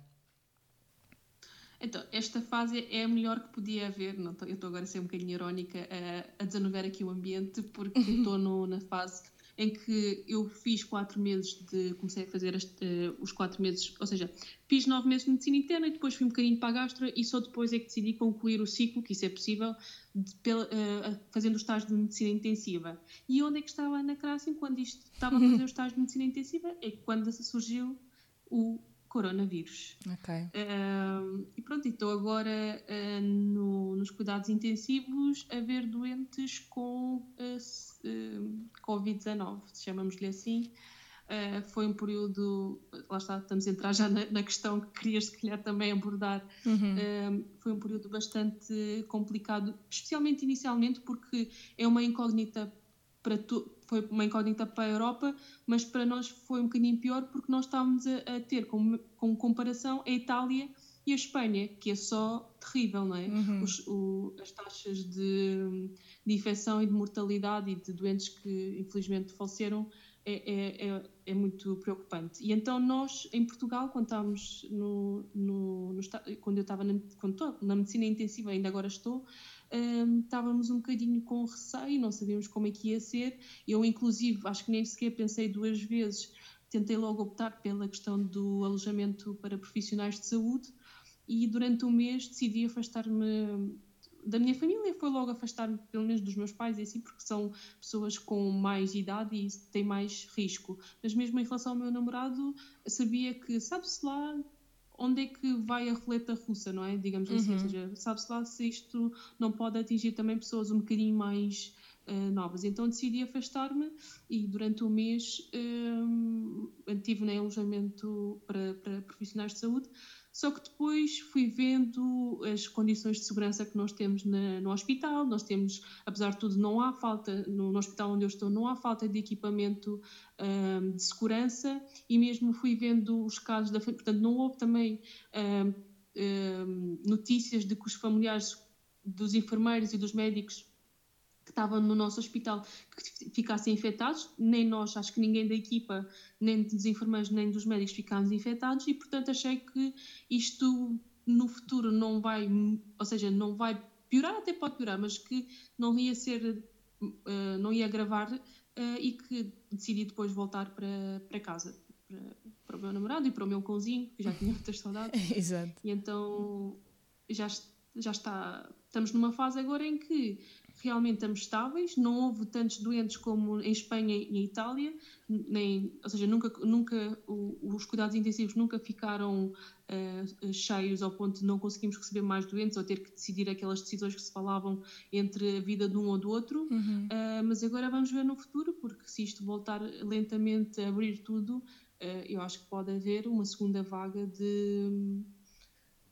Então, esta fase é a melhor que podia haver. Não, eu estou agora a ser um bocadinho irónica a, a desanuviar aqui o ambiente, porque (laughs) estou na fase em que eu fiz quatro meses de. comecei a fazer as, uh, os quatro meses, ou seja, fiz nove meses de medicina interna e depois fui um bocadinho para a gastra e só depois é que decidi concluir o ciclo, que isso é possível, de, pela, uh, fazendo o estágio de medicina intensiva. E onde é que estava a Ana Crácia quando isto estava a fazer o estágio de medicina intensiva? É quando surgiu o coronavírus. Ok. Uh, e pronto, estou agora uh, no, nos cuidados intensivos a ver doentes com uh, Covid-19, chamamos-lhe assim. Uh, foi um período, lá está, estamos a entrar já na, na questão que querias se calhar também abordar, uhum. uh, foi um período bastante complicado, especialmente inicialmente porque é uma incógnita para tu, foi uma incógnita para a Europa, mas para nós foi um bocadinho pior porque nós estávamos a, a ter como, como comparação a Itália e a Espanha, que é só terrível, não é? Uhum. Os, o, as taxas de, de infecção e de mortalidade e de doentes que infelizmente faleceram é, é, é, é, muito preocupante. E então nós, em Portugal, quando estávamos no, no, no quando eu estava na, quando na medicina intensiva, ainda agora estou, um, estávamos um bocadinho com receio, não sabíamos como é que ia ser. Eu, inclusive, acho que nem sequer pensei duas vezes, tentei logo optar pela questão do alojamento para profissionais de saúde e durante um mês decidi afastar-me da minha família foi logo afastar-me, pelo menos dos meus pais, e assim, porque são pessoas com mais idade e têm mais risco. Mas mesmo em relação ao meu namorado, sabia que, sabe-se lá onde é que vai a roleta russa, não é? Digamos assim, ou uhum. seja, sabe-se lá se isto não pode atingir também pessoas um bocadinho mais uh, novas. Então decidi afastar-me e durante um mês um, estive em alojamento para, para profissionais de saúde só que depois fui vendo as condições de segurança que nós temos na, no hospital. Nós temos, apesar de tudo, não há falta, no, no hospital onde eu estou, não há falta de equipamento um, de segurança e mesmo fui vendo os casos da Portanto, não houve também um, um, notícias de que os familiares dos enfermeiros e dos médicos que estavam no nosso hospital que ficassem infectados, nem nós, acho que ninguém da equipa, nem dos enfermeiros, nem dos médicos ficámos infectados e, portanto, achei que isto no futuro não vai, ou seja, não vai piorar, até pode piorar, mas que não ia ser, uh, não ia agravar uh, e que decidi depois voltar para, para casa, para, para o meu namorado e para o meu cãozinho, que já tinha (laughs) muitas saudades. (laughs) Exato. E então já, já está, estamos numa fase agora em que realmente estamos estáveis, não houve tantos doentes como em Espanha e em Itália, nem, ou seja, nunca, nunca os cuidados intensivos nunca ficaram uh, cheios ao ponto de não conseguimos receber mais doentes ou ter que decidir aquelas decisões que se falavam entre a vida de um ou do outro, uhum. uh, mas agora vamos ver no futuro, porque se isto voltar lentamente a abrir tudo, uh, eu acho que pode haver uma segunda vaga de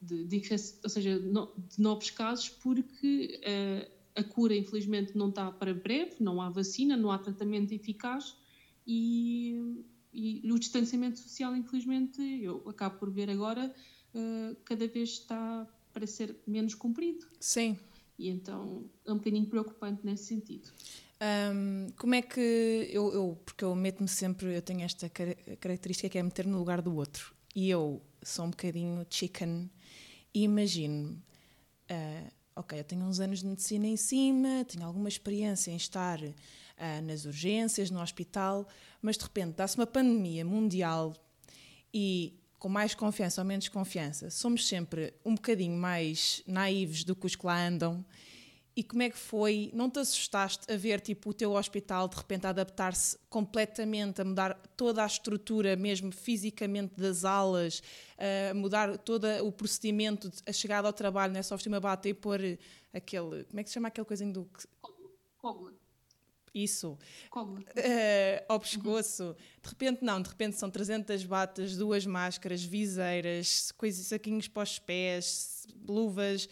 de, de, ou seja, de novos casos, porque uh, a cura, infelizmente, não está para breve, não há vacina, não há tratamento eficaz e, e o distanciamento social, infelizmente, eu acabo por ver agora, uh, cada vez está para ser menos cumprido. Sim. E então é um bocadinho preocupante nesse sentido. Um, como é que eu, eu porque eu meto-me sempre, eu tenho esta característica que é meter no lugar do outro e eu sou um bocadinho chicken e imagino uh, ok, eu tenho uns anos de medicina em cima, tenho alguma experiência em estar uh, nas urgências, no hospital, mas de repente dá-se uma pandemia mundial e com mais confiança ou menos confiança, somos sempre um bocadinho mais naivos do que os que lá andam e como é que foi? Não te assustaste a ver tipo, o teu hospital de repente adaptar-se completamente, a mudar toda a estrutura, mesmo fisicamente das aulas, a mudar todo o procedimento, a chegada ao trabalho, não é só vestir uma bata e pôr aquele. Como é que se chama aquele coisinho do. Cógula. Isso. Uh, ao pescoço. Uhum. De repente, não, de repente são 300 batas, duas máscaras, viseiras, coisas, saquinhos para os pés, luvas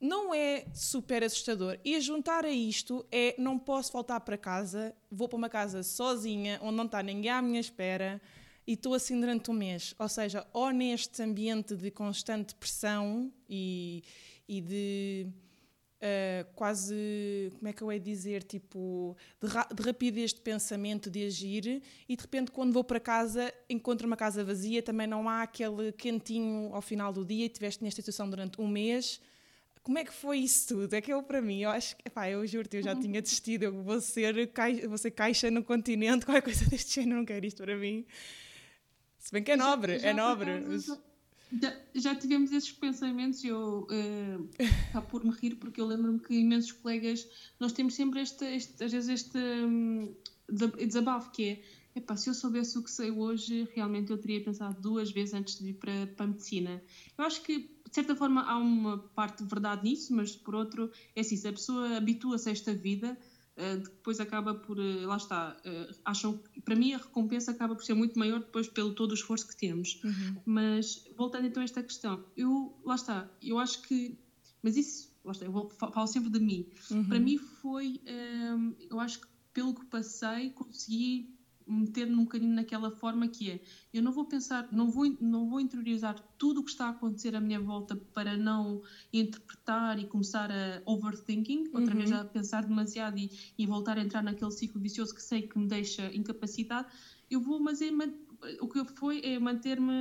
não é super assustador. E a juntar a isto é não posso voltar para casa, vou para uma casa sozinha, onde não está ninguém à minha espera e estou assim durante um mês. Ou seja, ou neste ambiente de constante pressão e, e de uh, quase, como é que eu ia dizer, tipo, de, ra de, rapidez de pensamento, de agir, e de repente quando vou para casa encontro uma casa vazia, também não há aquele quentinho ao final do dia e estiveste nesta situação durante um mês como é que foi isso tudo? É que eu, para mim, eu acho que, pá, eu juro-te, eu já uhum. tinha desistido, eu vou ser, caixa, vou ser caixa no continente, (laughs) qualquer coisa deste género, não quero isto para mim. Se bem que é nobre, já, já é nobre. Mas... Já, já, tivemos esses pensamentos eu (laughs) uh, por me rir porque eu lembro-me que imensos colegas nós temos sempre este, este às vezes este um, desabafo que é epá, se eu soubesse o que sei hoje realmente eu teria pensado duas vezes antes de ir para, para a medicina eu acho que de certa forma há uma parte de verdade nisso, mas por outro, é assim, se a pessoa habitua-se a esta vida, Uh, depois acaba por, uh, lá está, uh, acham, para mim a recompensa acaba por ser muito maior depois pelo todo o esforço que temos. Uhum. Mas, voltando então a esta questão, eu, lá está, eu acho que, mas isso, lá está, eu vou, falo sempre de mim, uhum. para mim foi, eu acho que pelo que passei, consegui meter-me um bocadinho naquela forma que é, eu não vou pensar, não vou, não vou interiorizar tudo o que está a acontecer à minha volta para não interpretar e começar a overthinking, outra uhum. vez a pensar demasiado e, e voltar a entrar naquele ciclo vicioso que sei que me deixa incapacitado, eu vou, mas é, o que foi é manter-me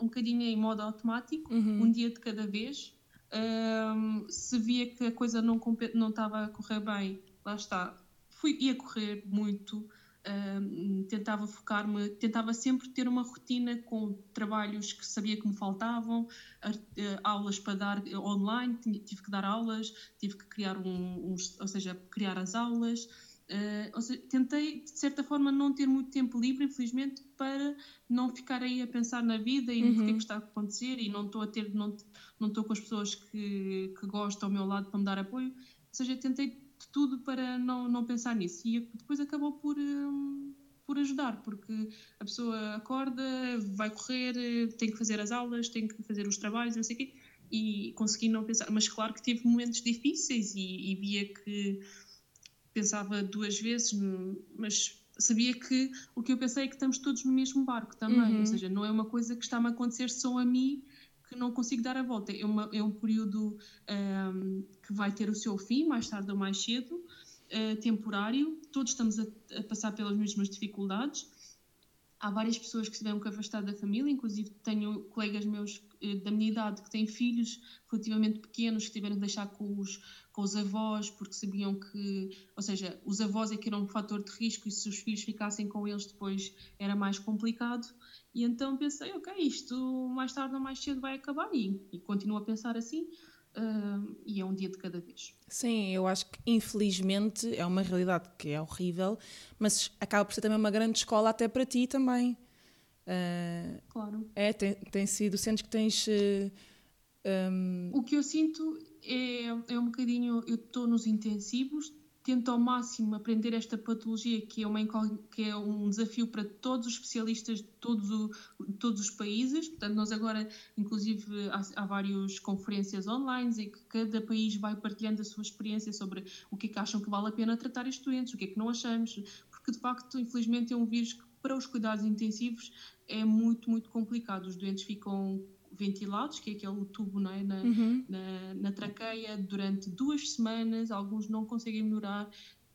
um bocadinho em modo automático, uhum. um dia de cada vez. Um, se via que a coisa não, não estava a correr bem, lá está, fui, ia correr muito, tentava focar-me, tentava sempre ter uma rotina com trabalhos que sabia que me faltavam, uh, aulas para dar online, tive que dar aulas, tive que criar um, um ou seja, criar as aulas. Uh, ou seja, tentei de certa forma não ter muito tempo livre, infelizmente, para não ficar aí a pensar na vida e no que é que uhum. está a acontecer e não estou a ter, não, estou com as pessoas que, que gosto ao meu lado para me dar apoio. Ou seja, tentei tudo para não, não pensar nisso. E depois acabou por, um, por ajudar, porque a pessoa acorda, vai correr, tem que fazer as aulas, tem que fazer os trabalhos, não sei o quê, e consegui não pensar. Mas claro que tive momentos difíceis e, e via que pensava duas vezes, mas sabia que o que eu pensei é que estamos todos no mesmo barco também, uhum. ou seja, não é uma coisa que está-me a acontecer só a mim que não consigo dar a volta. É, uma, é um período um, que vai ter o seu fim, mais tarde ou mais cedo, uh, temporário. Todos estamos a, a, passar pelas mesmas dificuldades. Há várias pessoas que se tiveram que afastar da família, inclusive tenho colegas meus uh, da minha idade que têm filhos relativamente pequenos que tiveram que deixar com os, com os avós porque sabiam que, ou seja, os avós é que eram um fator de risco e se os filhos ficassem com eles depois era mais complicado. E então pensei, ok, isto mais tarde ou mais cedo vai acabar e, e continuo a pensar assim. Uh, e é um dia de cada vez. Sim, eu acho que infelizmente é uma realidade que é horrível, mas acaba por ser também uma grande escola até para ti também. Uh, claro. É, tem, tem sido, sentes que tens. Uh, um... O que eu sinto é, é um bocadinho. Eu estou nos intensivos, tento ao máximo aprender esta patologia, que é, uma, que é um desafio para todos os especialistas de todos, o, todos os países. Portanto, nós agora, inclusive, há, há várias conferências online em que cada país vai partilhando a sua experiência sobre o que é que acham que vale a pena tratar estes doentes, o que é que não achamos, porque de facto, infelizmente, é um vírus que para os cuidados intensivos é muito, muito complicado. Os doentes ficam ventilados, que é aquele tubo é? na, uhum. na, na, traqueia, durante duas semanas. Alguns não conseguem melhorar.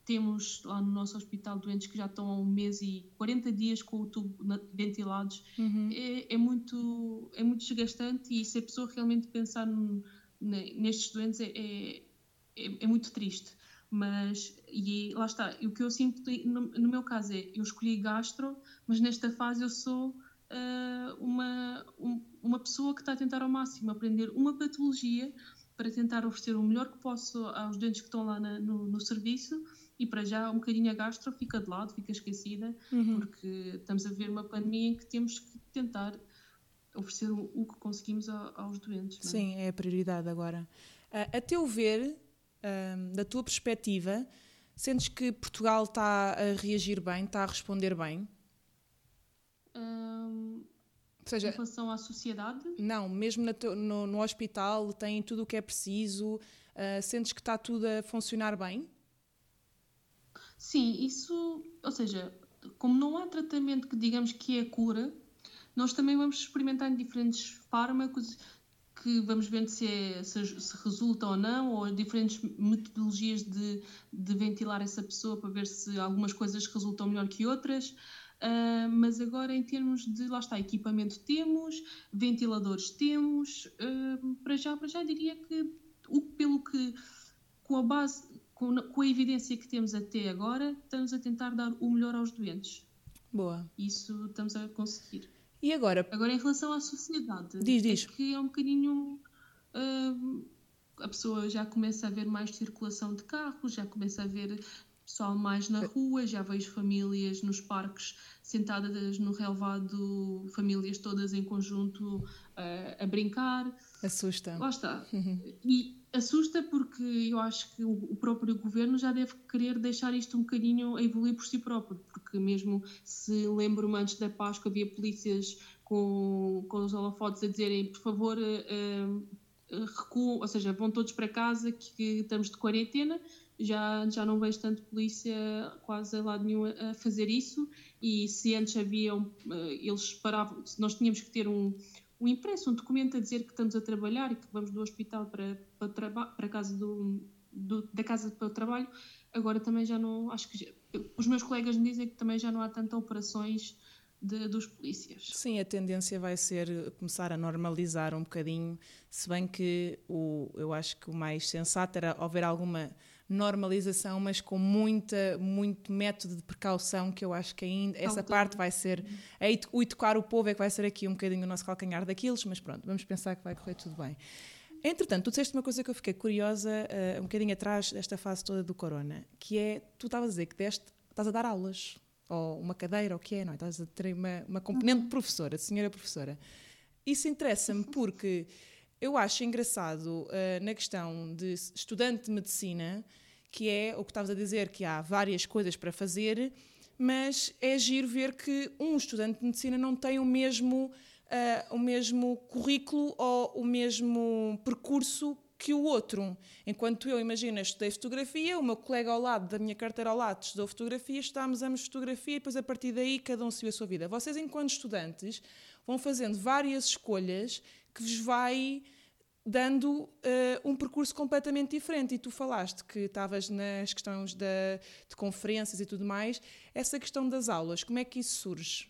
Temos lá no nosso hospital doentes que já estão há um mês e 40 dias com o tubo ventilados. Uhum. É, é, muito, é muito desgastante e se a pessoa realmente pensar no, nestes doentes é, é, é, é muito triste mas e lá está, o que eu sinto no, no, meu caso é eu escolhi gastro, mas nesta fase eu sou uh, uma, um, uma pessoa que está a tentar ao máximo aprender uma patologia para tentar oferecer o melhor que posso aos doentes que estão lá na, no, no, serviço e para já um bocadinho a gastro fica de lado, fica esquecida, uhum. porque estamos a ver uma pandemia em que temos que tentar oferecer o, o que conseguimos a, aos doentes. É? Sim, é a prioridade agora. Uh, a teu ver, uh, da tua perspectiva, sentes que Portugal está a reagir bem, está a responder bem? Um, seja, em relação à sociedade? Não, mesmo no, no, hospital tem tudo o que é preciso. Uh, sentes que está tudo a funcionar bem? Sim, isso, ou seja, como não há tratamento que digamos que é cura, nós também vamos experimentar diferentes fármacos que vamos vendo se, é, se, se, resulta ou não, ou diferentes metodologias de, de ventilar essa pessoa para ver se algumas coisas resultam melhor que outras. Uh, mas agora em termos de, lá está, equipamento temos, ventiladores temos, uh, para já, para já diria que o, pelo que, com a base, com, com a evidência que temos até agora, estamos a tentar dar o melhor aos doentes. Boa. Isso estamos a conseguir. E agora? Agora em relação à sociedade, diz, diz. É que é um bocadinho... Uh, a pessoa já começa a ver mais circulação de carros, já começa a ver pessoal mais na rua, já vejo famílias nos parques sentadas no relevado, famílias todas em conjunto uh, a brincar. Assusta. Lá está. Uhum. E assusta porque eu acho que o próprio governo já deve querer deixar isto um bocadinho a evoluir por si próprio, porque mesmo se lembro-me antes da Páscoa havia polícias com, com os holofotes a dizerem por favor uh, recuam, ou seja, vão todos para casa que, que estamos de quarentena, já, já não vejo tanto polícia quase a lado nenhum a fazer isso e se antes haviam, eles paravam, nós tínhamos que ter um, um impresso, um documento a dizer que estamos a trabalhar e que vamos do hospital para, para, para casa do, do, da casa para o trabalho, agora também já não, acho que já, os meus colegas me dizem que também já não há tantas operações de, dos polícias. Sim, a tendência vai ser começar a normalizar um bocadinho, se bem que o, eu acho que o mais sensato era haver alguma normalização, mas com muita, muito método de precaução, que eu acho que ainda essa parte vai ser. É, o educar o povo é que vai ser aqui um bocadinho o nosso calcanhar daqueles, mas pronto, vamos pensar que vai correr tudo bem. Entretanto, tu disseste uma coisa que eu fiquei curiosa uh, um bocadinho atrás desta fase toda do corona, que é, tu estavas a dizer que deste, estás a dar aulas, ou uma cadeira, ou o que é, não é? Estás a ter uma, uma componente de professora, de senhora professora. Isso interessa-me (laughs) porque eu acho engraçado uh, na questão de estudante de medicina, que é o que estavas a dizer, que há várias coisas para fazer, mas é giro ver que um estudante de medicina não tem o mesmo, uh, o mesmo currículo ou o mesmo percurso que o outro. Enquanto eu, imagina, estudei fotografia, o meu colega ao lado, da minha carteira ao lado, estudou fotografia, estudámos ambos fotografia e depois a partir daí cada um seguiu a sua vida. Vocês, enquanto estudantes, vão fazendo várias escolhas que vos vai dando uh, um percurso completamente diferente. E tu falaste que estavas nas questões da, de conferências e tudo mais. Essa questão das aulas, como é que isso surge?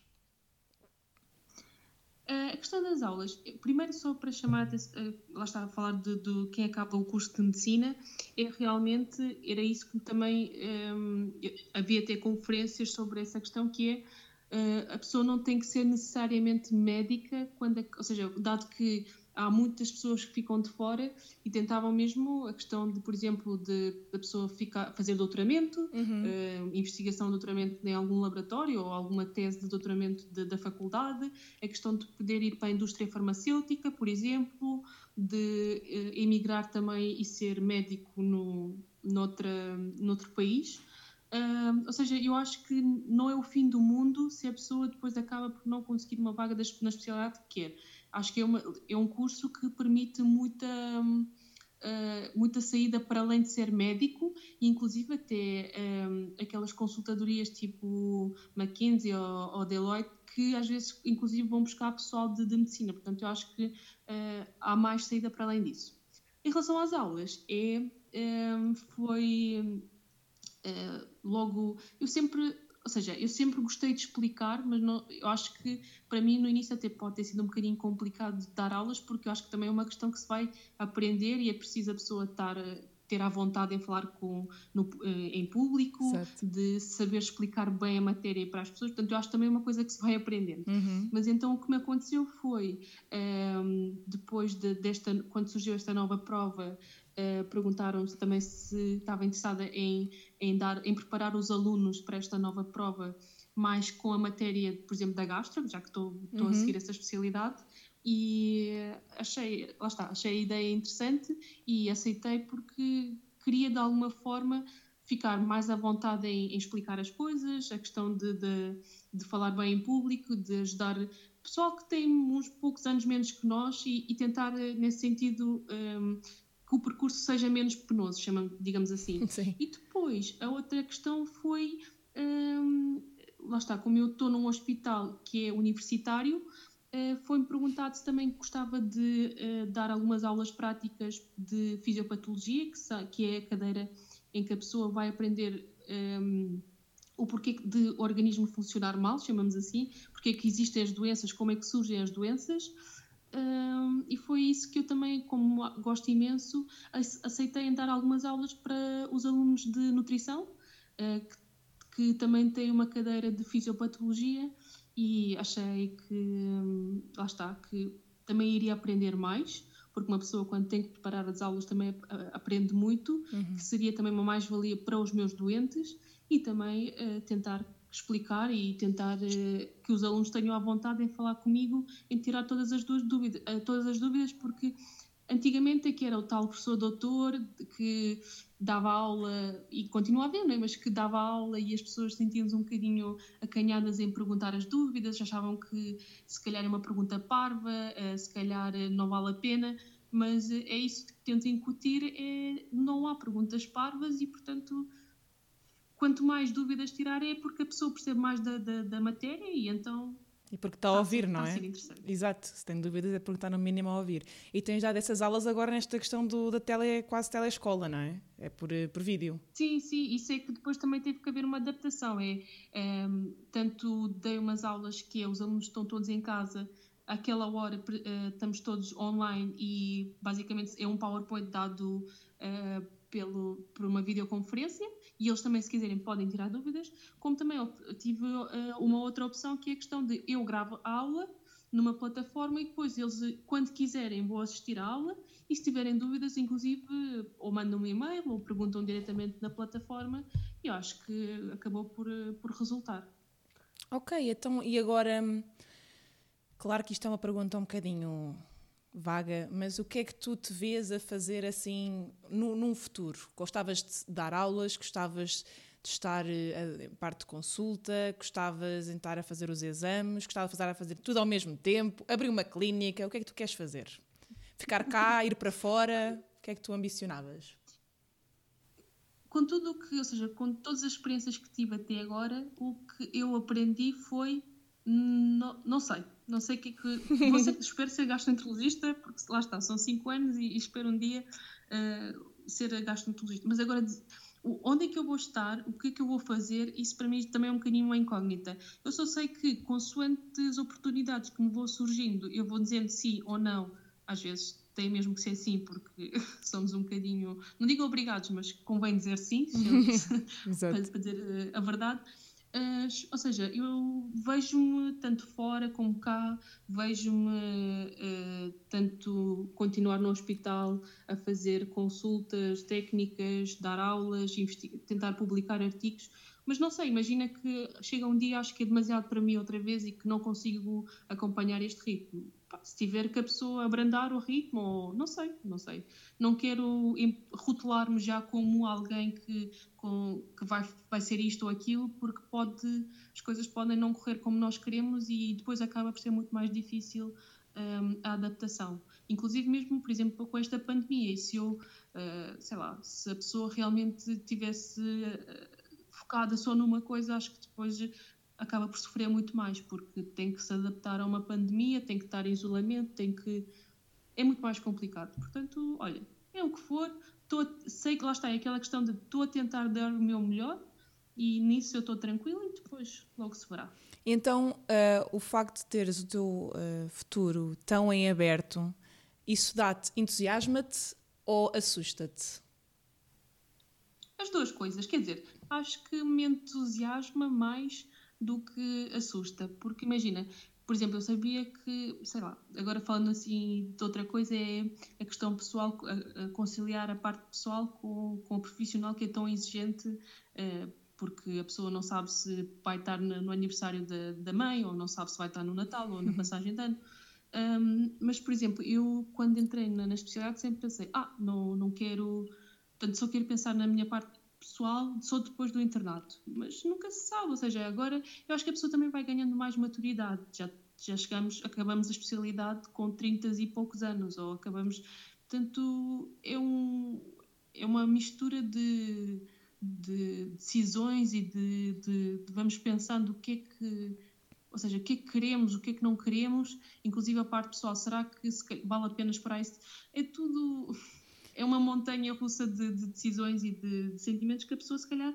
A questão das aulas, primeiro só para chamar, uh, lá estava a falar de, de, quem acaba o curso de medicina, é realmente, era isso que também havia até conferências sobre essa questão, que é a pessoa não tem que ser necessariamente médica, quando, ou seja, dado que há muitas pessoas que ficam de fora e tentavam mesmo a questão de, por exemplo, de a pessoa ficar, fazer doutoramento, uhum. uh, investigação de doutoramento em algum laboratório ou alguma tese de doutoramento de, da faculdade, a questão de poder ir para a indústria farmacêutica, por exemplo, de uh, emigrar também e ser médico no, noutra, noutro país. Uh, ou seja, eu acho que não é o fim do mundo se a pessoa depois acaba por não conseguir uma vaga na especialidade que quer acho que é, uma, é um curso que permite muita, uh, muita saída para além de ser médico, inclusive até um, eh, aquelas consultadorias tipo McKinsey ou, ou, Deloitte, que às vezes inclusive vão buscar pessoal de, de medicina. Portanto, eu acho que uh, há mais saída para além disso. Em relação às aulas, é, um, foi uh, logo. Eu sempre ou seja, eu sempre gostei de explicar, mas não, eu acho que para mim no início até pode ter sido um bocadinho complicado de dar aulas, porque eu acho que também é uma questão que se vai aprender e é preciso a pessoa estar ter à vontade em falar com, no, eh, em público, certo. de saber explicar bem a matéria para as pessoas. Portanto, eu acho também uma coisa que se vai aprendendo. Uhum. Mas então o que me aconteceu foi, um, ehm, depois de, desta, quando surgiu esta nova prova, uh, perguntaram-se também se estava interessada em, em, dar, em preparar os alunos para esta nova prova mais com a matéria, por exemplo, da gastro, já que estou, estou uhum. a seguir essa especialidade e achei, lá está, achei a ideia interessante e aceitei porque queria de alguma forma ficar mais à vontade em, em explicar as coisas, a questão de, de, de, falar bem em público, de ajudar pessoal que tem uns poucos anos menos que nós e, e tentar, nesse sentido, um, que o percurso seja menos penoso, chamamos, digamos assim. (laughs) Sim. E depois, a outra questão foi, um, lá está, como eu estou num hospital que é universitário, eh, foi-me perguntado se também gostava de uh, dar algumas aulas práticas de fisiopatologia, que, que, é a cadeira em que a pessoa vai aprender um, o porquê de organismo funcionar mal, chamamos assim, porque é que existem as doenças, como é que surgem as doenças. Um, e foi isso que eu também, como gosto imenso, aceitei em dar algumas aulas para os alunos de nutrição, uh, que, que também têm uma cadeira de fisiopatologia e achei que, hum, lá está, que também iria aprender mais, porque uma pessoa quando tem que preparar as aulas também aprende muito, uhum. que seria também uma mais-valia para os meus doentes e também uh, tentar explicar e tentar uh, que os alunos tenham à vontade em falar comigo, em tirar todas as, dúvidas, uh, todas as dúvidas, porque antigamente aqui era o tal professor doutor que dava aula e continua a não é? mas que dava aula e as pessoas sentiam-se um bocadinho acanhadas em perguntar as dúvidas, achavam que se calhar é uma pergunta parva, uh, se calhar não vale a pena, mas é isso que tento incutir, é não há perguntas parvas e, portanto, quanto mais dúvidas tirar é porque a pessoa percebe mais da, da, da matéria e então e porque está a ouvir, não é? Exato, se tem dúvidas é porque está no mínimo a ouvir. E tens já dessas aulas agora nesta questão do, da tele, quase telescola, não é? É por, eh, por vídeo. Sim, sim, isso é que depois também teve que haver uma adaptação. É, é tanto dei umas aulas que é, os alunos estão todos em casa, aquela hora uh, estamos todos online e basicamente é um PowerPoint dado uh, pelo, por uma videoconferência e eles também, se quiserem, podem tirar dúvidas, como também tive uh, uma outra opção que é a questão de eu gravo a aula numa plataforma e depois eles, quando quiserem, vão assistir à aula e se tiverem dúvidas, inclusive, ou mandam um e-mail ou perguntam diretamente na plataforma e eu acho que acabou por, por resultar. Ok, então e agora, claro que isto é uma pergunta um bocadinho vaga, mas o que é que tu te vês a fazer assim no, num futuro? Gostavas de dar aulas? Gostavas de estar eh, em parte de consulta? Gostavas de estar a fazer os exames? Gostavas de fazer, a fazer tudo ao mesmo tempo? Abrir uma clínica? O que é que tu queres fazer? Ficar cá, (laughs) ir para fora? O que é que tu ambicionavas? Com tudo o que, ou seja, com todas as experiências que tive até agora, o que eu aprendi foi não, não sei, não sei o que é que. Vou ser, (laughs) espero ser gastroenterologista, porque lá está, são 5 anos e, e, espero um dia uh, ser gastroenterologista. Mas agora, onde é que eu vou estar, o que é que eu vou fazer, isso para mim também é um bocadinho uma incógnita. Eu só sei que, consoante as oportunidades que me vão surgindo, eu vou dizendo sim ou não, às vezes tem mesmo que ser sim, porque (laughs) somos um bocadinho, não digo obrigados, mas convém dizer sim, (laughs) para, para dizer eh, a verdade. Uh, ou seja, eu vejo-me tanto fora como cá, vejo-me uh, tanto continuar no hospital a fazer consultas técnicas, dar aulas, tentar publicar artigos, mas não sei, imagina que chega um dia, acho que é demasiado para mim outra vez e que não consigo acompanhar este ritmo se tiver que a pessoa abrandar o ritmo, ou não sei, não sei. Não quero rotular-me já como alguém que, com, que vai, vai ser isto ou aquilo, porque pode, as coisas podem não correr como nós queremos e depois acaba por ser muito mais difícil um, a adaptação. Inclusive mesmo, por exemplo, com esta pandemia, se eu, uh, sei lá, se a pessoa realmente tivesse uh, focada só numa coisa, acho que depois acaba por sofrer muito mais, porque tem que se adaptar a uma pandemia, tem que estar em isolamento, tem que. É muito mais complicado. Portanto, olha, é o que for, tô, sei que lá está, é aquela questão de estou a tentar dar o meu melhor e nisso eu estou tranquila e depois logo se verá. Então, uh, o facto de teres o teu uh, futuro tão em aberto, isso dá-te, entusiasma-te ou assusta-te? As duas coisas, quer dizer, acho que me entusiasma mais do que assusta. Porque imagina, por exemplo, eu sabia que, sei lá, agora falando assim de outra coisa, é a questão pessoal, a, a conciliar a parte pessoal com, com o profissional que é tão exigente, uh, porque a pessoa não sabe se vai estar no, no aniversário da, da, mãe, ou não sabe se vai estar no Natal ou na (laughs) passagem de ano. Um, mas, por exemplo, eu quando entrei na, na especialidade sempre pensei, ah, não, não quero, portanto, só quero pensar na minha parte pessoal só depois do internato. Mas nunca se sabe, ou seja, agora eu acho que a pessoa também vai ganhando mais maturidade. Já, já chegamos, acabamos a especialidade com 30 e poucos anos, ou acabamos. Portanto, é, um, é uma mistura de, de decisões e de, de, de, vamos pensando o que é que. Ou seja, o que é que queremos, o que é que não queremos, inclusive a parte pessoal, será que vale a pena esperar isso? É tudo é uma montanha russa de, de decisões e de, de, sentimentos que a pessoa se calhar,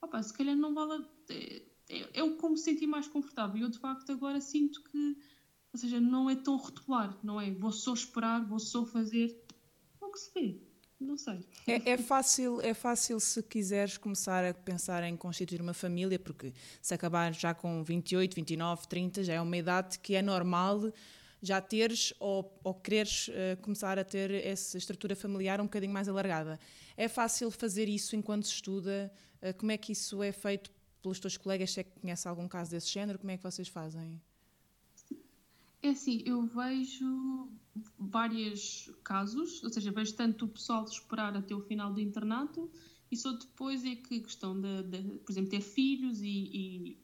opa, se calhar não vale. É, é, é como se sentir mais confortável. Eu de facto agora sinto que, ou seja, não é tão rotular, não é? Vou só esperar, vou só fazer. O que se vê. Não sei. É, é, fácil, é fácil se quiseres começar a pensar em constituir uma família, porque se acabar já com 28, 29, 30, já é uma idade que é normal já teres ou, ou quereres uh, começar a ter essa estrutura familiar um bocadinho mais alargada. É fácil fazer isso enquanto se estuda? Uh, como é que isso é feito pelos teus colegas, se é que conhece algum caso desse género, como é que vocês fazem? É assim, eu vejo vários casos, ou seja, vejo tanto o pessoal esperar até o final do internato e só depois é que a questão de, de por exemplo, ter filhos e, e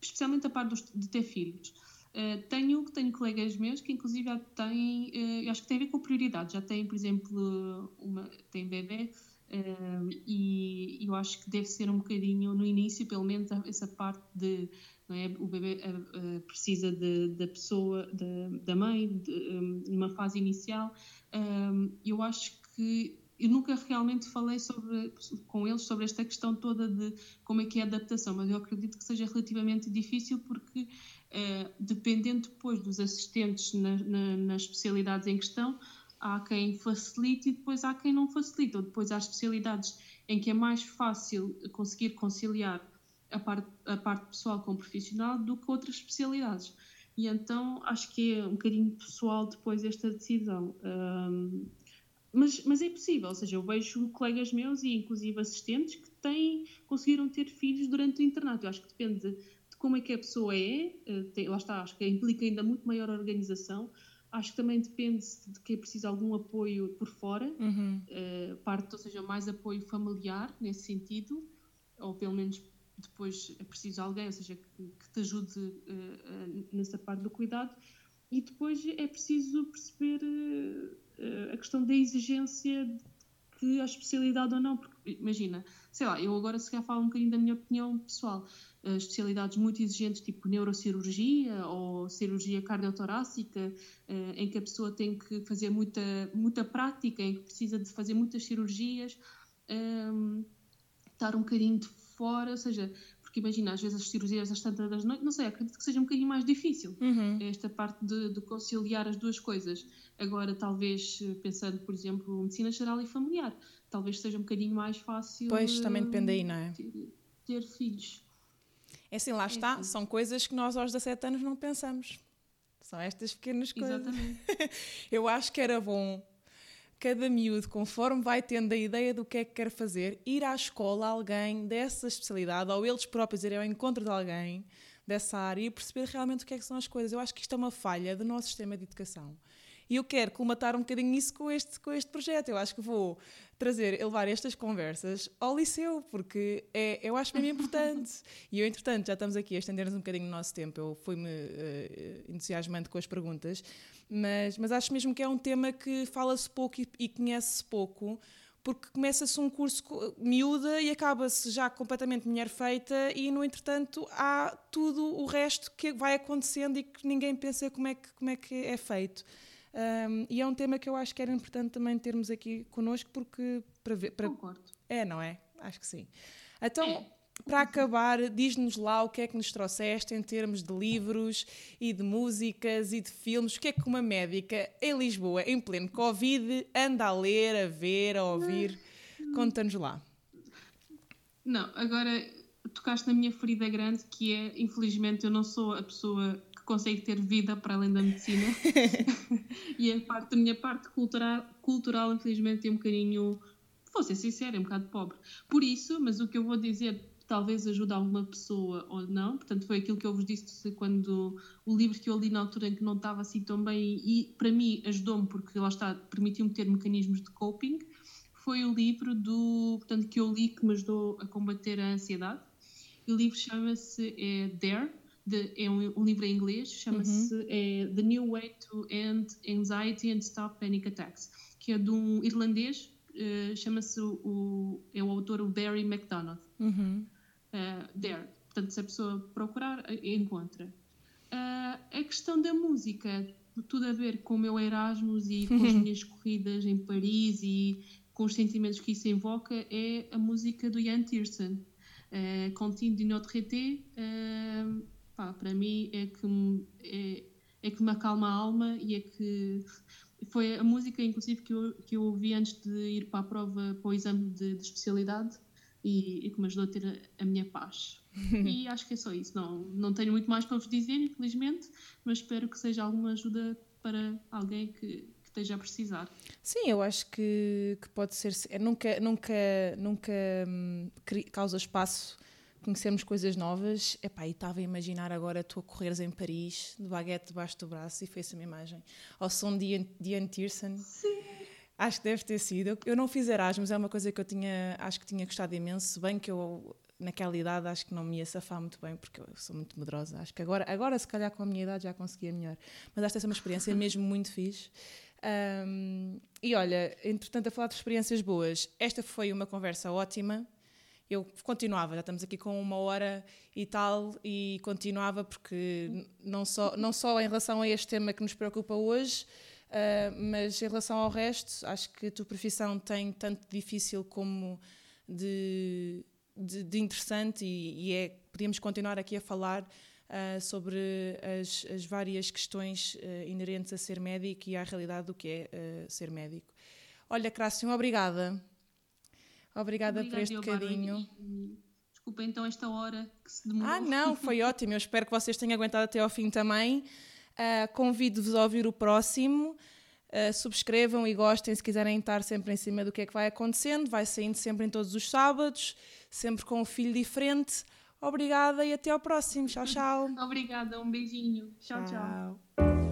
especialmente a parte de ter filhos. Uh, tenho, tenho colegas meus que inclusive já têm, uh, acho que tem a ver com prioridade, já têm, por exemplo, uma, têm bebê uh, e eu acho que deve ser um bocadinho no início, pelo menos essa parte de é? o bebê precisa da pessoa, de, da mãe, de, um, numa fase inicial. eu acho que eu nunca realmente falei sobre, com eles sobre esta questão toda de como é que é a adaptação, mas eu acredito que seja relativamente difícil porque, eh, dependendo depois dos assistentes na, na, nas especialidades em questão, há quem facilite e depois há quem não facilite, ou depois há especialidades em que é mais fácil conseguir conciliar a parte, a parte pessoal com o profissional do que outras especialidades. E então acho que é um bocadinho pessoal depois esta decisão. Um, mas, mas é possível, ou seja, eu vejo colegas meus e inclusive assistentes que têm, conseguiram ter filhos durante o internato. Eu acho que depende de, de como é que a pessoa é, eh, tem, lá está, acho que implica ainda muito maior organização. Acho que também depende de que é preciso algum apoio por fora, uhum. uh, parte, ou seja, mais apoio familiar nesse sentido, ou pelo menos depois é preciso alguém, ou seja, que, que te ajude uh, nessa parte do cuidado. E depois é preciso perceber uh, a questão da exigência que a especialidade ou não, porque imagina, sei lá, eu agora se calhar falo um bocadinho da minha opinião pessoal, especialidades muito exigentes tipo neurocirurgia ou cirurgia cardiotorácica, uh, em que a pessoa tem que fazer muita, muita prática, em que precisa de fazer muitas cirurgias, um, estar um bocadinho de fora, ou seja, porque imagina, às vezes as cirurgias às tantas da noite, não sei, acredito que seja um bocadinho mais difícil uhum. esta parte de, de, conciliar as duas coisas. Agora, talvez, pensando, por exemplo, medicina geral e familiar, talvez seja um bocadinho mais fácil. Pois, também depende aí, não é? Ter, ter filhos. É assim, lá é está, assim. são coisas que nós aos 17 anos não pensamos. São estas pequenas coisas. Exatamente. (laughs) Eu acho que era bom cada miúdo, conforme vai tendo a ideia do que é que quer fazer, ir à escola alguém dessa especialidade, ou eles próprios irem ao encontro de alguém dessa área e perceber realmente o que é que são as coisas. Eu acho que isto é uma falha do nosso sistema de educação. E eu quero colmatar um bocadinho isso com este, com este projeto. Eu acho que vou trazer, levar estas conversas ao liceu, porque é, eu acho mesmo importante. (laughs) e eu, entretanto, já estamos aqui a estender-nos um bocadinho no nosso tempo. Eu fui-me uh, entusiasmando com as perguntas, mas, mas acho mesmo que é um tema que fala-se pouco e, e conhece-se pouco porque começa-se um curso miúda e acaba-se já completamente mulher feita e no entretanto há tudo o resto que vai acontecendo e que ninguém pensa como é que, como é, que é feito. Um, e é um tema que eu acho que era importante também termos aqui connosco, porque para ver. Para... Concordo. É, não é? Acho que sim. Então, é. para acabar, diz-nos lá o que é que nos trouxeste em termos de livros e de músicas e de filmes. O que é que uma médica em Lisboa, em pleno Covid, anda a ler, a ver, a ouvir? Conta-nos lá. Não, agora tocaste na minha ferida grande, que é, infelizmente, eu não sou a pessoa que consegue ter vida para além da medicina. (laughs) e a parte da minha parte cultural, cultural infelizmente, é um bocadinho, vou ser sincera, é um bocado pobre. Por isso, mas o que eu vou dizer talvez ajude alguma pessoa ou não. Portanto, foi aquilo que eu vos disse quando o livro que eu li na altura em que não estava assim tão bem e para mim ajudou-me porque lá está, permitiu-me ter mecanismos de coping. Foi o livro do, portanto, que eu li que me ajudou a combater a ansiedade. O livro chama-se é, Dare, de, é um, um, livro em inglês, chama-se uhum. é, The New Way to End Anxiety and Stop Panic Attacks, que é de um irlandês, uh, chama-se o, é o autor o Barry McDonald. Uhum. Uh, there. Portanto, se a pessoa procurar, encontra. Uh, a questão da música, tudo a ver com o meu Erasmus e com as (laughs) minhas corridas em Paris e com os sentimentos que isso invoca, é a música do Ian Tiersen. Uh, Continue de Notre Été, uh, pá, para mim é que, é, é que me acalma a alma e é que foi a música, inclusive, que eu, que eu ouvi antes de ir para a prova, para o exame de, de especialidade e, e, que me ajudou a ter a, a minha paz. (laughs) e acho que é só isso. Não, não tenho muito mais para vos dizer, infelizmente, mas espero que seja alguma ajuda para alguém que, que esteja a precisar. Sim, eu acho que, que pode ser. Nunca, nunca, nunca hum, causa espaço conhecermos coisas novas. Epá, e estava a imaginar agora tu a correres em Paris, de baguete debaixo do braço, e foi essa minha imagem. Ao som de Ian, de Ian Tiersen. Sim. Acho que deve ter sido. Eu não fiz Erasmus, é uma coisa que eu tinha, acho que tinha gostado imenso, bem que eu naquela idade acho que não me ia safar muito bem, porque eu sou muito medrosa. Acho que agora, agora se calhar com a minha idade já conseguia melhor. Mas acho que essa é uma experiência (laughs) mesmo muito fixe. Um, e olha, entretanto, a falar de experiências boas, esta foi uma conversa ótima. Eu continuava, já estamos aqui com uma hora e tal, e continuava porque não só, não só em relação a este tema que nos preocupa hoje, uh, mas em relação ao resto, acho que a tua profissão tem tanto difícil como de, de, de interessante, e, e, é, podíamos continuar aqui a falar uh, sobre as, as, várias questões uh, inerentes a ser médico e à realidade do que é ser médico. Olha, Crácio, obrigada. Obrigada, Obrigada por este bocadinho. Desculpa então esta hora que se demorou. Ah, não, foi (laughs) ótimo. Eu espero que vocês tenham aguentado até ao fim também. Convido-vos a ouvir o próximo. Uh, subscrevam e gostem se quiserem estar sempre em cima do que é que vai acontecendo. Vai saindo sempre em todos os sábados, sempre com um filho diferente. Obrigada e até ao próximo. Tchau, tchau. Obrigada, um beijinho. tchau. tchau. tchau.